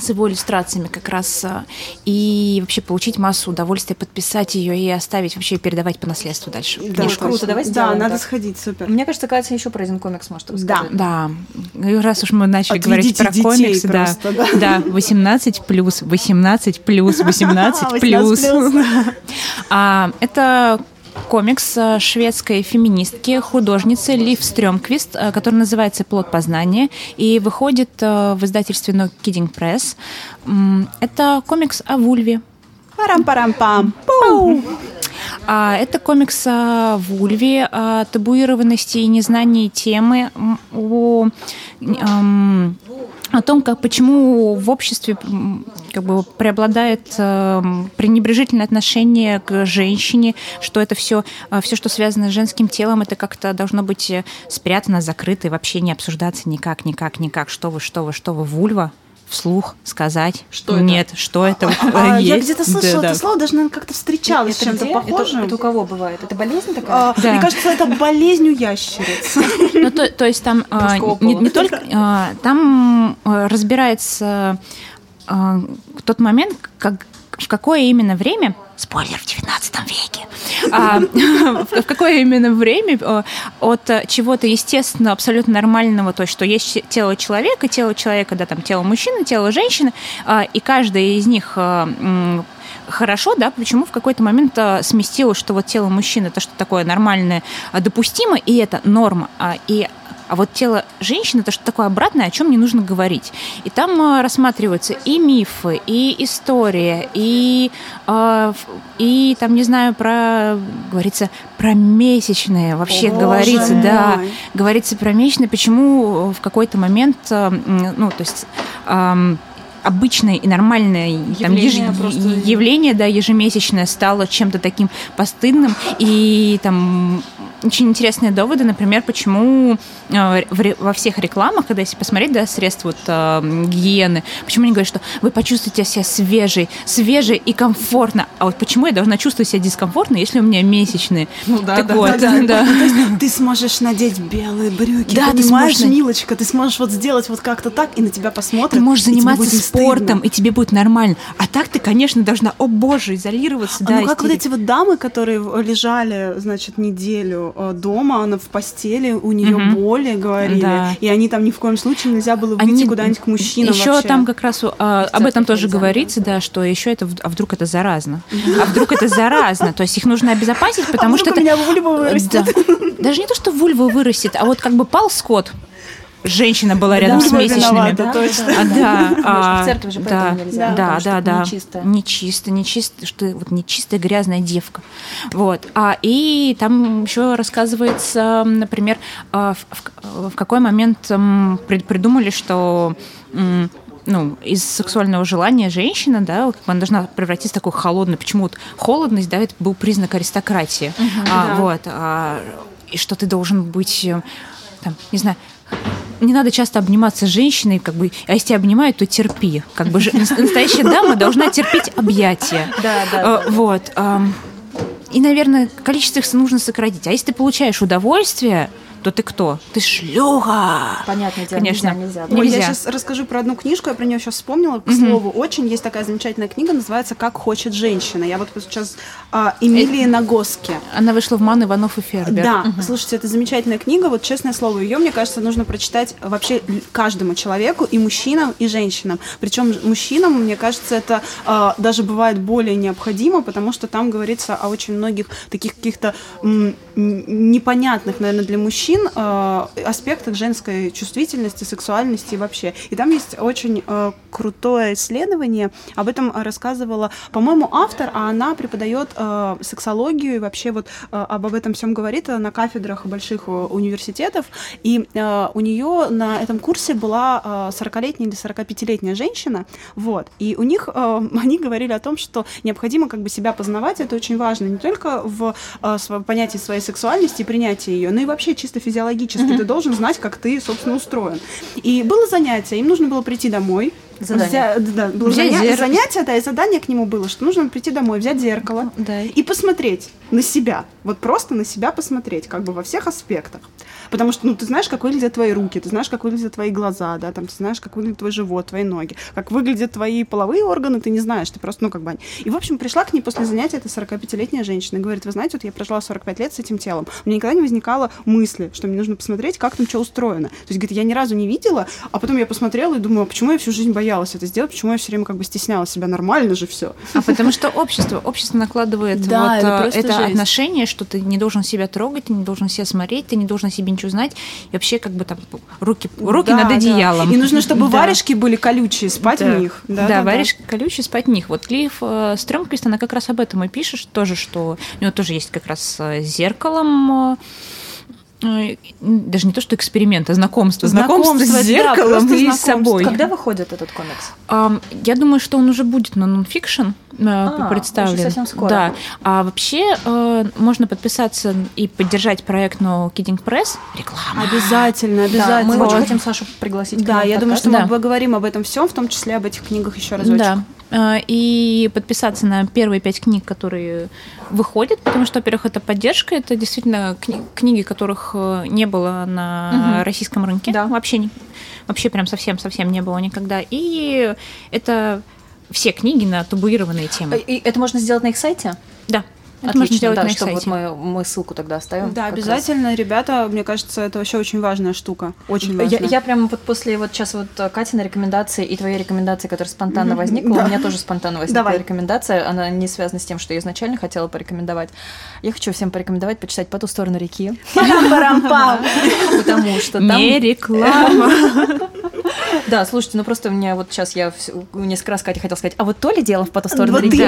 S1: с его иллюстрациями как раз а, и вообще получить массу удовольствия, подписать ее и оставить вообще передавать по наследству дальше.
S2: Да,
S3: Очень круто, давай
S2: Да,
S3: сделаем
S2: надо
S3: так.
S2: сходить, супер.
S3: Мне кажется, Катя еще про один комикс может рассказать.
S1: Да, и раз уж мы начали говорить
S2: Отведите
S1: про
S2: детей
S1: комиксы, да,
S2: просто, да.
S1: да, 18 плюс, 18 плюс, 18 плюс.
S2: 18+.
S1: А, Это комикс а, шведской феминистки, художницы Лив Стрёмквист, а, который называется «Плод познания» и выходит а, в издательстве No Kidding Press. Это комикс о вульве.
S2: Парам-парам-пам.
S1: А, Это комикс о вульве, о табуированности и незнании темы, о, о том, как, почему в обществе как бы, преобладает эм, пренебрежительное отношение к женщине, что это все, все, что связано с женским телом, это как-то должно быть э, спрятано, закрыто и вообще не обсуждаться никак, никак, никак. Что вы, что вы, что вы, вульва? Вслух сказать.
S3: Что это?
S1: Нет, что это
S2: А, я
S1: есть?
S2: где-то слышала
S1: Да,
S2: это
S1: да.
S2: слово, даже, наверное, как-то встречалась с
S3: Это
S2: чем-то
S3: где?
S2: похожим.
S3: Это, это у кого бывает? Это болезнь такая?
S2: А,
S1: Да.
S2: Мне кажется, это болезнь у ящериц.
S1: Ну, то, то есть там а, не, не только а, там а, разбирается а, тот момент, как в какое именно время, спойлер, в 19 веке, а, в какое именно время от чего-то естественно абсолютно нормального, то есть что есть тело человека, тело человека, да, там тело мужчины, тело женщины, а, и каждая из них а, хорошо, да, почему в какой-то момент а, сместилось, что вот тело мужчины это что такое нормальное, а, допустимо, и это норма, а, и а вот тело женщины это что такое обратное, о чем не нужно говорить. И там рассматриваются и мифы, и история, и, ф- и там, не знаю, про говорится про месячные, вообще
S2: Боже
S1: говорится, да,
S2: мой.
S1: говорится про месячные, почему в какой-то момент, э, ну, то есть ам, обычное и нормальное там,
S2: Явление
S1: еж-
S2: просто.
S1: явление, да, ежемесячное стало чем-то таким постыдным, и там очень интересные доводы, например, почему э, во всех рекламах, когда если посмотреть, да, средств вот, э, гигиены, почему они говорят, что вы почувствуете себя свежей, свежей и комфортно. А вот почему я должна чувствовать себя дискомфортно, если у меня месячные?
S2: Ну да,
S1: так
S2: да,
S1: вот,
S2: да,
S1: да.
S2: Ты сможешь надеть белые брюки,
S1: Да, ты
S2: понимаешь,
S1: сможешь на-
S2: милочка, ты сможешь вот сделать вот как-то так, и на тебя посмотрят.
S1: Ты можешь заниматься спортом,
S2: стыдно.
S1: и тебе будет нормально. А так ты, конечно, должна, о боже, изолироваться.
S2: А
S1: да,
S2: ну как вот
S1: истерика.
S2: эти вот дамы, которые лежали, значит, неделю э, дома, она в постели, у нее
S1: Мгм.
S2: боли, говорили,
S1: Да.
S2: и они там ни в коем случае нельзя было выйти
S1: Они-
S2: куда-нибудь к мужчинам
S1: Еще
S2: вообще.
S1: там как раз а, об этом тоже говорится, да, что еще это, а вдруг это заразно, а вдруг это заразно, то есть их нужно обезопасить, потому
S2: а
S1: что
S2: вдруг у
S1: это
S2: меня вульва вырастет?
S1: Да. Даже не то, что вульва вырастет, а вот как бы пал скот, женщина была рядом с
S2: Вульва
S1: месячными.
S2: виновата, точно.
S1: А, да, а,
S3: в церковь же
S1: да,
S3: нельзя,
S1: да, да, да, да,
S3: нечисто.
S1: нечисто, нечисто, что вот нечистая грязная девка, вот. А и там еще рассказывается, например, а, в, в- в какой момент придумали, что ну, из сексуального желания женщина, да, она должна превратиться в такую холодную. Почему вот холодность, да, это был признак аристократии. А,
S2: Да.
S1: Вот. а, и что ты должен быть, э, там, не знаю, не надо часто обниматься с женщиной, как бы, а если тебя обнимают, то терпи. Как бы настоящая дама должна терпеть объятия.
S3: Да, да,
S1: Э, Вот. И, наверное, количество их нужно сократить. А если ты получаешь удовольствие, то ты кто? Ты шлюха.
S3: Понятное дело,
S1: Конечно.
S3: нельзя, нельзя. да.
S2: Ой, я
S1: Нельзя.
S2: сейчас расскажу про одну книжку, я про нее сейчас вспомнила. К слову, очень есть такая замечательная книга, называется «Как хочет женщина». Я вот сейчас а, Эмилии Нагоски.
S1: Она вышла в Ман Иванов и Фербер.
S2: Да, слушайте, это замечательная книга. Вот честное слово, ее, мне кажется, нужно прочитать вообще каждому человеку, и мужчинам, и женщинам. Причем мужчинам, мне кажется, это а, даже бывает более необходимо, потому что там говорится о очень многих таких каких-то м, м, непонятных, наверное, для мужчин а, аспектах женской чувствительности, сексуальности и вообще. И там есть очень а, крутое исследование. Об этом рассказывала, по-моему, автор, а она преподает э, сексологию и вообще вот э, об, этом всем говорит э, на кафедрах больших э, университетов. И э, у нее на этом курсе была э, 40-летняя или 45-летняя женщина. Вот. И у них э, они говорили о том, что необходимо как бы себя познавать. Это очень важно не только в э, понятии своей сексуальности и принятии ее, но и вообще чисто физиологически. Ты должен знать, как ты, собственно, устроен. И было занятие, им нужно было прийти домой.
S3: Задание.
S2: взя- да, было
S1: Взять
S2: заня-
S1: зеркало.
S2: занятие, да, и задание к нему было, что нужно прийти домой, взять зеркало
S1: Да.
S2: и посмотреть на себя. Вот просто на себя посмотреть, как бы во всех аспектах. Потому что, ну, ты знаешь, как выглядят твои руки, ты знаешь, как выглядят твои глаза, да, там, ты знаешь, как выглядит твой живот, твои ноги, как выглядят твои половые органы, ты не знаешь, ты просто, ну, как бы... И, в общем, пришла к ней после занятия эта 45-летняя женщина и говорит, вы знаете, вот я прожила 45 лет с этим телом, у меня никогда не возникало мысли, что мне нужно посмотреть, как там что устроено. То есть, говорит, я ни разу не видела, а потом я посмотрела и думаю, а почему я всю жизнь боялась это сделать, почему я все время как бы стесняла себя, нормально же все.
S1: А потому что общество, общество накладывает
S2: Да,
S1: вот
S2: это
S1: э, это отношение, что ты не должен себя трогать, ты не должен себя смотреть, ты не должен себе ничего знать. И вообще как бы там руки, руки
S2: Да,
S1: над
S2: да.
S1: одеялом.
S2: И нужно, чтобы
S1: Да.
S2: варежки были колючие, спать
S1: Да.
S2: в них.
S1: Да, варежки колючие, спать в них. Вот Клифф э, Стрёмквист, она как раз об этом и пишет тоже, что у него тоже есть как раз с зеркалом э, э, даже не то, что эксперимент, а знакомство. Знакомство,
S2: Знакомство,
S1: с
S2: да,
S1: зеркалом
S2: просто
S1: и с собой.
S3: Когда выходит этот комикс?
S1: Ам, Я думаю, что он уже будет на нонфикшн
S3: А,
S1: представлен.
S3: уже совсем скоро.
S1: Да. А вообще э, можно подписаться и поддержать проект No Kidding Press. Реклама.
S2: Обязательно,
S3: Да,
S2: обязательно.
S3: мы очень хотим Сашу пригласить. к
S2: Да, я думаю,
S3: подкаст.
S2: что
S1: Да.
S2: мы поговорим об этом всем, в том числе об этих книгах еще разочек.
S1: Да. А, И подписаться на первые пять книг, которые выходят, потому что, во-первых, это поддержка, это действительно кни- книги, которых э, не было на
S3: Мгм.
S1: российском рынке.
S3: Да.
S1: Вообще, вообще прям совсем-совсем не было никогда. И это все книги на табуированные темы.
S3: И это можно сделать на их сайте?
S1: Да, это
S3: Отлично,
S1: можно сделать
S3: да,
S1: на их
S3: чтобы вот
S1: сайте.
S3: мы, мы ссылку тогда оставим.
S2: Да,
S3: как раз.
S2: обязательно, ребята, мне кажется, это вообще очень важная штука. Очень
S3: Я,
S2: важная.
S3: я прям вот после вот сейчас вот э, Катиной рекомендации и твоей рекомендации, которая спонтанно
S2: Мгм,
S3: возникла,
S2: да.
S3: у меня тоже спонтанно возникла
S2: Давай.
S3: рекомендация. Она не связана с тем, что я изначально хотела порекомендовать. Я хочу всем порекомендовать почитать «По ту сторону реки», потому что там...
S1: Не реклама.
S3: Да, слушайте, ну просто у меня вот сейчас я несколько раз Катя хотела сказать, а вот то ли дело в по ту сторону реки?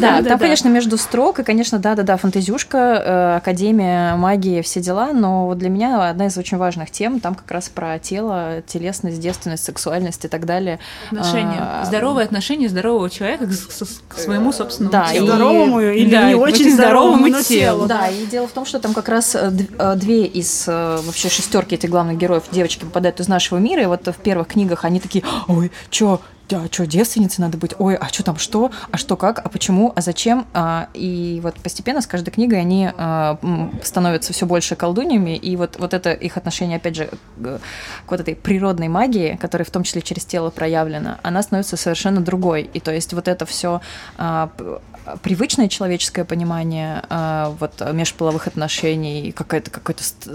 S3: Да, там, конечно, между строк, и, конечно, да-да-да, фантазюшка, э, академия, магия, все дела, но вот для меня одна из очень важных тем, там как раз про тело, телесность, девственность, сексуальность и так далее.
S1: Отношения.
S3: А,
S1: Здоровые отношения здорового человека к, своему собственному
S3: Да,
S1: телу.
S3: и-
S2: Здоровому или
S1: Да,
S2: не очень здоровому,
S1: телу.
S3: Да, и дело в том, что там как раз э, э, две из вообще шестерки этих главных героев девочки попадают из нашего мира, и вот в первых книгах они такие, ой, чё, а что, девственницей надо быть? Ой, а что там, что? А что, как? А почему? А зачем? А, и вот постепенно с каждой книгой они а, становятся все больше колдуньями, и вот, вот это их отношение, опять же, к, вот этой природной магии, которая в том числе через тело проявлена, она становится совершенно другой. И то есть вот это все привычное человеческое понимание а, вот межполовых отношений, какая-то какой-то ст-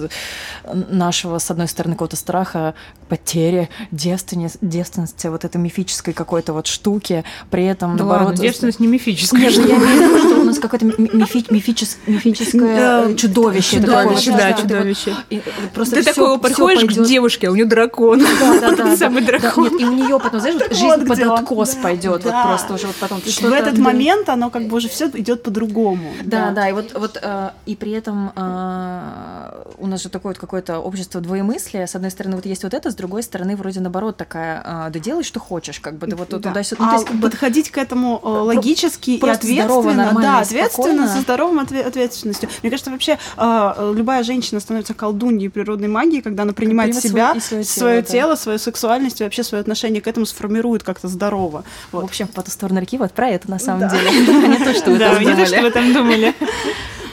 S3: нашего, с одной стороны, какого-то страха, потери, девственности, девственности, вот этой мифической какой-то вот штуки, при этом,
S1: Да
S3: наоборот...
S1: ладно, девственность не мифическая.
S3: Нет, я имею в виду, что у нас какое-то ми- мифи- мифичес- мифическое э, чудовище. такое вот,
S1: Чудовище,
S3: да,
S1: чудовище. Ты такой подходишь к девушке, а у нее дракон.
S3: Да, да, да,
S1: Самый
S3: да,
S1: дракон.
S3: и у нее потом, знаешь, жизнь под откос
S2: Да,
S3: пойдет, вот просто уже вот потом.
S2: В этот
S3: да.
S2: момент оно как бы уже все идет по-другому.
S3: Да, да, и вот, вот э, и при этом э, у нас же такое вот какое-то общество двоемыслия. С одной стороны, вот есть вот это, с другой стороны, вроде наоборот такая, э, да делай, что хочешь, как бы, да вот
S2: Да.
S3: туда-сюда. Ну,
S2: А
S3: есть, как бы,
S2: подходить к этому э, логически и
S3: просто здорово,
S2: ответственно,
S3: нормально
S2: да,
S3: и
S2: ответственно,
S3: спокойно.
S2: со здоровым отве- ответственностью. Мне кажется, вообще э, любая женщина становится колдуньей природной магии, когда она принимает
S3: Принимает
S2: себя,
S3: и своё
S2: свое
S3: тело, да.
S2: тело, свою сексуальность и вообще свое отношение к этому сформирует как-то здорово.
S3: в
S2: Вот.
S3: общем, по ту сторону реки вот про это на самом
S2: Да.
S3: деле. Не то, что вы
S1: Да,
S3: там
S1: не то, что
S3: думали.
S1: вы там думали.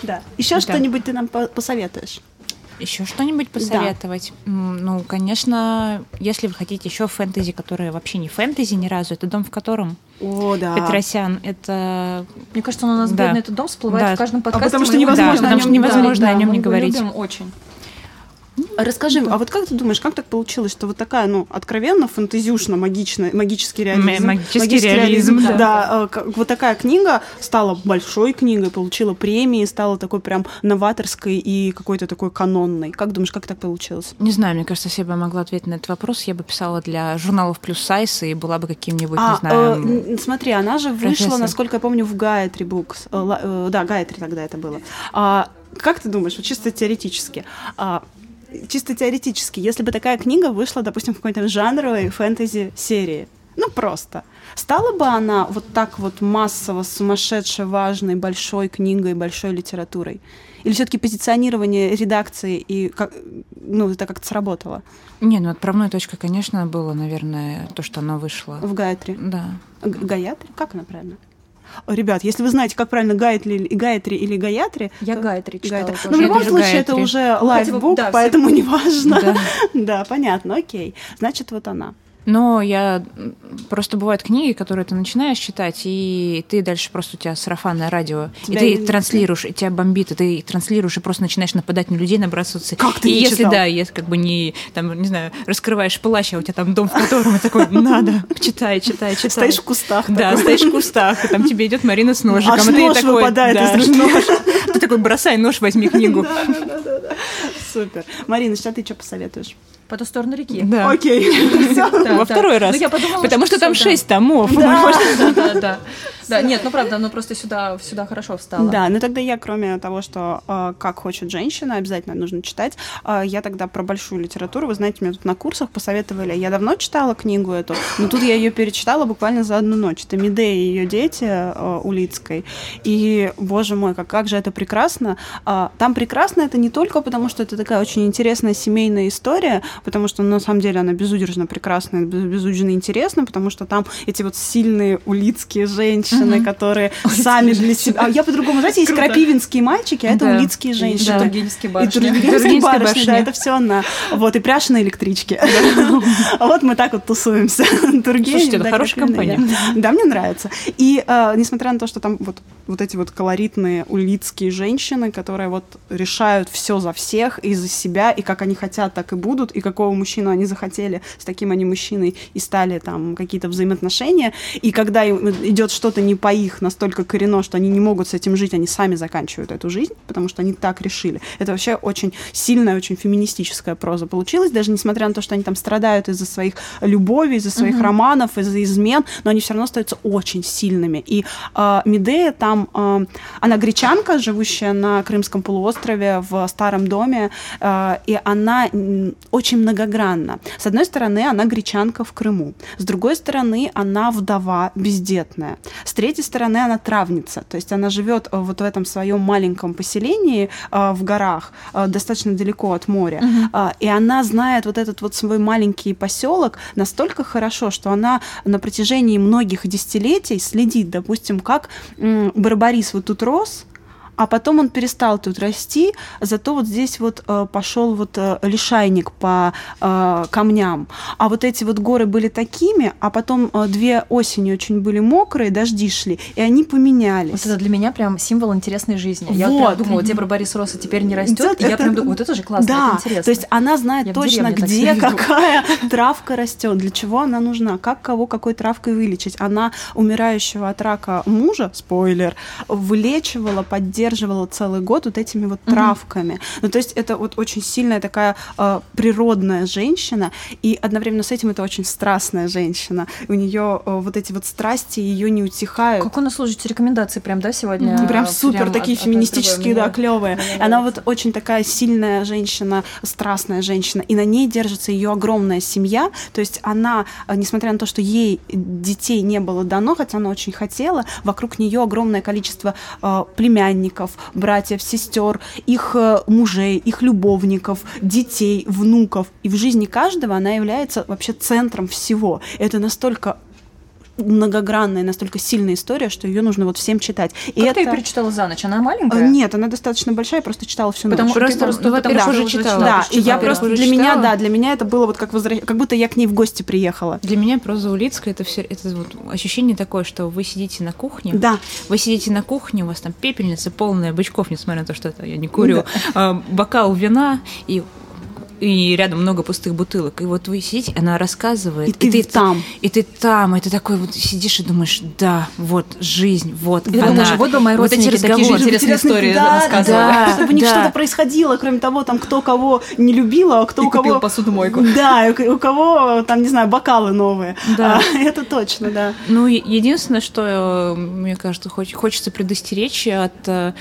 S2: Да. Еще
S1: Да.
S2: что-нибудь ты нам по- посоветуешь?
S1: Еще что-нибудь посоветовать? М, Ну, конечно, если вы хотите еще фэнтези, которое вообще не фэнтези ни разу, это дом в котором
S2: О, да.
S1: Петросян. Это
S3: Мне кажется, он у нас
S1: Да.
S3: бедный этот дом всплывает
S1: Да.
S3: в каждом
S2: А
S3: подкасте.
S2: потому что
S3: мы
S2: невозможно
S3: любим.
S2: о
S1: потому что
S2: нем-
S1: невозможно
S3: да,
S1: о нем
S3: мы
S1: не
S3: его
S1: говорить.
S3: любим очень.
S2: Расскажи, а вот как ты думаешь, как так получилось, что вот такая, ну, откровенно фантазюшно магичная, магический реализм,
S1: М- магический реализм,
S2: да,
S1: да.
S2: э, как- вот такая книга стала большой книгой, получила премии, стала такой прям новаторской и какой-то такой канонной. Как думаешь, как так получилось?
S1: Не знаю, мне кажется, если бы я могла ответить на этот вопрос, я бы писала для журналов плюс сайз и была бы каким-нибудь,
S2: а,
S1: не знаю,
S2: э, смотри, она же вышла,
S1: профессор.
S2: насколько я помню, в Гаятри Букс. Э, э, да, Гаятри тогда это было. А, как ты думаешь, вот чисто теоретически, а, чисто теоретически, если бы такая книга вышла, допустим, в какой-то жанровой фэнтези-серии, ну просто, стала бы она вот так вот массово, сумасшедше важной, большой книгой, большой литературой? Или все-таки позиционирование редакции и как, ну, это как-то сработало
S1: Не, ну отправной точкой, конечно, было, наверное, то, что оно вышло.
S2: в Гаятри?
S1: Да.
S2: Гаятри? Как она правильно? Ребят, если вы знаете, как правильно Гаятри, или- Гаятри или Гаятри,
S3: Я
S2: то-
S3: Гайтри читала
S2: Гаятри.
S3: тоже.
S2: Ну, в любом случае, это
S1: Гаятри.
S2: уже
S3: Ну, хотя бы,
S2: лайфбук,
S3: да, все-
S2: поэтому не важно.
S1: Да.
S2: Да, понятно, окей. Значит, вот она.
S1: Но я просто бывают книги, которые ты начинаешь читать, и ты дальше просто у тебя сарафанное радио,
S2: Тебя
S1: и ты
S2: не-
S1: транслируешь, и тебя бомбит, и ты транслируешь, и просто начинаешь нападать на людей, набрасываться.
S2: Как ты
S1: и если
S2: читал?
S1: да, если как бы не там, не знаю, раскрываешь плащ, а у тебя там дом, в котором и такой, надо, читай, читай, читай.
S2: Стоишь в кустах.
S1: Да, стоишь в кустах, и там тебе идет Марина с ножиком,
S2: Аж
S1: и ты
S2: нож
S1: такой,
S2: выпадает
S1: да,
S2: из
S1: нож. Ты такой, бросай нож, возьми книгу.
S2: Супер. Марина, сейчас ты что посоветуешь?
S3: По ту сторону реки.
S1: Да.
S2: Окей.
S1: Во второй раз.
S3: Ну, подумала,
S1: Потому что там шесть томов.
S3: Да, да, да, да. Нет, ну правда, оно просто сюда, сюда хорошо встало.
S2: Да, ну тогда я, кроме того, что э, «Как хочет женщина», обязательно нужно читать, э, я тогда про большую литературу, вы знаете, мне тут на курсах посоветовали, я давно читала книгу эту, но тут я ее перечитала буквально за одну ночь. Это «Медея и ее дети» э, Улицкой. И, боже мой, как, как же это прекрасно. А, Там прекрасно это не только потому, что это такая очень интересная семейная история, потому что ну, на самом деле она безудержно прекрасная, без- безудержно интересна, потому что там эти вот сильные улицкие женщины, которые сами для себя... А я по-другому, знаете, есть
S3: Круто.
S2: крапивинские мальчики, а это
S1: Да.
S2: улицкие
S3: И
S2: женщины.
S3: Тургеневские
S2: И
S3: барышни.
S2: тургеневские
S1: Тургеневские
S2: барышни, да, это все она. Вот, и электричке. А вот мы так вот тусуемся.
S1: Слушайте, это хорошая компания.
S2: да. Мне нравится. И э, несмотря на то, что там вот, вот эти вот колоритные улицкие женщины, которые вот решают все за всех и за себя, и как они хотят, так и будут, и какого мужчину они захотели, с таким они мужчиной и стали там какие-то взаимоотношения. И когда идет что-то не по их настолько корено, что они не могут с этим жить, они сами заканчивают эту жизнь, потому что они так решили. Это вообще очень сильная, очень феминистическая проза получилась, даже несмотря на то, что они там страдают из-за своих любовей, из-за своих uh-huh. романов, из-за измен, но они все равно остаются очень сильными. И э, Медея там, э, она гречанка, живущая на Крымском полуострове в старом доме, э, и она очень многогранна. С одной стороны, она гречанка в Крыму, с другой стороны, она вдова бездетная, с третьей стороны, она травница, то есть она живет э, вот в этом своем маленьком поселении э, в горах, э, достаточно далеко от моря, uh-huh. э, и она знает вот этот вот свой маленький поселок настолько хорошо, что она на протяжении многих десятилетий следит, допустим, как м, Барбарис вот тут рос, а потом он перестал тут расти, зато вот здесь вот э, пошел вот э, лишайник по э, камням. А вот эти вот горы были такими, а потом две осени очень были мокрые, дожди шли, и они поменялись.
S3: Вот это для меня прям символ интересной жизни. Вот. Я вот прям думала, тебе Борис Роса теперь не растет, это, и я прям думаю, вот это же классно,
S2: да,
S3: это интересно.
S2: то есть она знает я точно, где какая травка растет, для чего она нужна, как кого какой травкой вылечить. Она умирающего от рака мужа, спойлер, вылечивала, поддерживала поддерживала целый год вот этими вот mm-hmm. травками. Ну, то есть это вот очень сильная такая э, природная женщина, и одновременно с этим это очень страстная женщина. У нее э, вот эти вот страсти ее не утихают.
S3: Как у нас служите рекомендации прям, да, сегодня?
S2: Mm-hmm. Прям супер, прям такие от, феминистические, от да, клевые. Она вот очень такая сильная женщина, страстная женщина, и на ней держится ее огромная семья. То есть она, э, несмотря на то, что ей детей не было дано, хотя она очень хотела, вокруг нее огромное количество э, племянников, племянников, братьев, сестер, их э, мужей, их любовников, детей, внуков. И в жизни каждого она является вообще центром всего. Это настолько многогранная, настолько сильная история, что ее нужно вот всем читать.
S3: И как это... ты ее перечитала за ночь? Она маленькая?
S2: Нет, она достаточно большая, я просто читала всю
S3: Потому
S2: ночь.
S3: Потому что просто, ты, в этом да, уже читала.
S2: Да, и я просто для читала. меня, да, для меня это было вот как возвращ... как будто я к ней в гости приехала.
S1: Для меня проза Улицкая это все, это вот ощущение такое, что вы сидите на кухне,
S2: да.
S1: вы сидите на кухне, у вас там пепельница полная бычков, несмотря на то, что это я не курю, да. а, бокал вина и и рядом много пустых бутылок. И вот вы сидите, она рассказывает.
S2: И, и ты, ты там.
S1: И ты там, и ты такой вот сидишь и думаешь, да, вот жизнь, вот
S3: и она. Думаешь, вот бы мои вот эти такие же интересные истории да, рассказывали.
S2: Да, чтобы у них да. что-то происходило, кроме того, там, кто кого не любила, а кто
S3: и
S2: у кого...
S3: посудомойку.
S2: Да, у кого, там, не знаю, бокалы новые. Да. А, это точно, да.
S1: Ну, единственное, что, мне кажется, хочется предостеречь от а,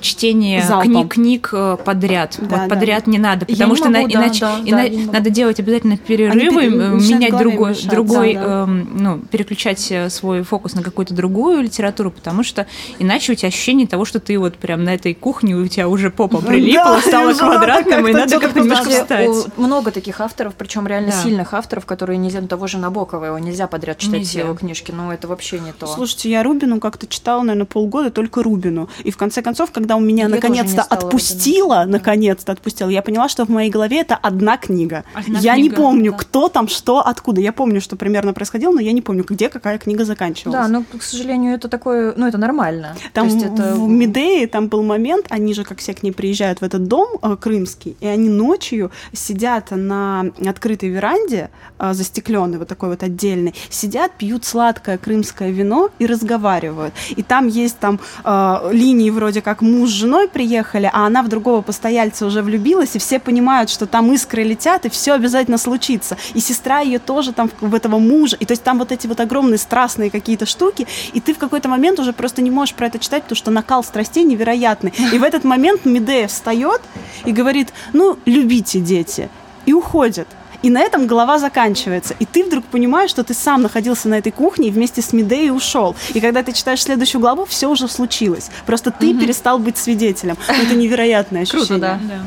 S1: чтения книг, книг э, подряд. Да, вот подряд да. не надо, потому Я что могу, на, иначе да, иначе да, надо делать обязательно перерывы, менять другой, мешать, другой, да, да. Э, ну, переключать э, свой фокус на какую-то другую литературу, потому что иначе у тебя ощущение того, что ты вот прям на этой кухне у тебя уже попа прилипла, да, стала квадратным, и надо как-то немножко встать.
S3: Много таких авторов, причем реально да. сильных авторов, которые нельзя, ну, того же Набокова, его нельзя подряд читать нельзя. его книжки, но это вообще не то.
S2: Слушайте, я Рубину как-то читала, наверное, полгода, только Рубину. И в конце концов, когда у меня наконец-то отпустила, наконец-то отпустила, я поняла, что в моей голове это одна книга. Одна я книга, не помню, да. кто там, что, откуда. Я помню, что примерно происходило, но я не помню, где какая книга заканчивалась.
S3: Да, но, к сожалению, это такое, ну, это нормально.
S2: Там
S3: То есть это...
S2: в Медее там был момент, они же, как все к ней приезжают в этот дом э, крымский, и они ночью сидят на открытой веранде, э, застекленной, вот такой вот отдельной, сидят, пьют сладкое крымское вино и разговаривают. И там есть там э, линии вроде как муж с женой приехали, а она в другого постояльца уже влюбилась, и все понимают, что там искры летят, и все обязательно случится. И сестра ее тоже там в этого мужа. И то есть там вот эти вот огромные страстные какие-то штуки, и ты в какой-то момент уже просто не можешь про это читать, потому что накал страстей невероятный. И в этот момент Медея встает и говорит, ну, любите, дети. И уходит. И на этом голова заканчивается. И ты вдруг понимаешь, что ты сам находился на этой кухне и вместе с Медеей ушел. И когда ты читаешь следующую главу, все уже случилось. Просто ты угу. перестал быть свидетелем. Это невероятное ощущение.
S3: Круто, да. да.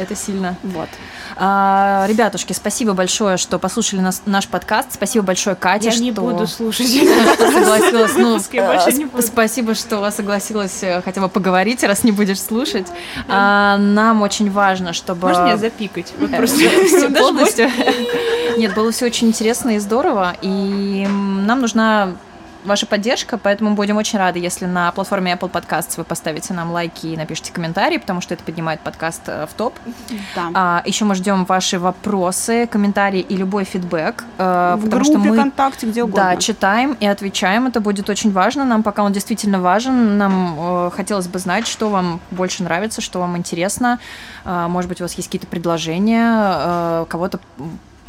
S3: Это сильно.
S2: Вот.
S3: А, ребятушки, спасибо большое, что послушали нас, наш подкаст. Спасибо большое, Катя,
S1: Я
S3: что...
S1: не буду слушать.
S3: согласилась. Ну, спасибо, что согласилась э, хотя бы поговорить, раз не будешь слушать. А, нам очень важно, чтобы...
S1: Можно меня запикать? Вот
S3: э, просто полностью. Нет, было все очень интересно и здорово. И нам нужна ваша поддержка, поэтому будем очень рады, если на платформе Apple Podcasts вы поставите нам лайки и напишите комментарии, потому что это поднимает подкаст э, в топ.
S2: Да.
S3: А, еще мы ждем ваши вопросы, комментарии и любой фидбэк, э,
S2: в
S3: потому
S2: группе,
S3: что мы
S2: ВКонтакте, где угодно.
S3: да, читаем и отвечаем. Это будет очень важно. Нам пока он действительно важен. Нам э, хотелось бы знать, что вам больше нравится, что вам интересно. Э, может быть, у вас есть какие-то предложения, э, кого-то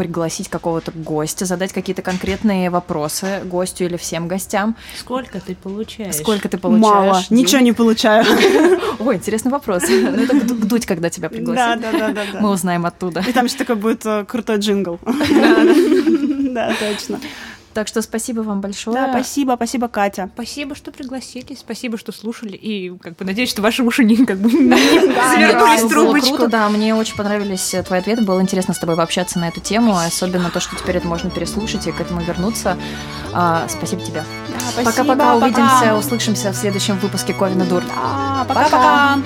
S3: пригласить какого-то гостя, задать какие-то конкретные вопросы гостю или всем гостям.
S4: Сколько ты получаешь?
S3: Сколько ты получаешь?
S2: Мало,
S3: денег?
S2: ничего не получаю.
S3: Ой, интересный вопрос. Ну, это дуть, когда тебя
S2: Да,
S3: пригласят.
S2: да, да, да.
S3: Мы
S2: да.
S3: узнаем оттуда.
S2: И там еще такой будет э, крутой джингл. Да, точно.
S3: Так что спасибо вам большое.
S2: Да, спасибо, спасибо, Катя.
S1: Спасибо, что пригласили, спасибо, что слушали, и как бы надеюсь, что ваши уши не как бы
S3: было
S1: трубочку.
S3: круто, да, мне очень понравились э, твои ответы, было интересно с тобой пообщаться на эту тему, особенно то, что теперь это можно переслушать и к этому вернуться. А, спасибо тебе. Пока-пока,
S2: пока.
S3: увидимся, услышимся в следующем выпуске Ковина Дур.
S2: Пока-пока.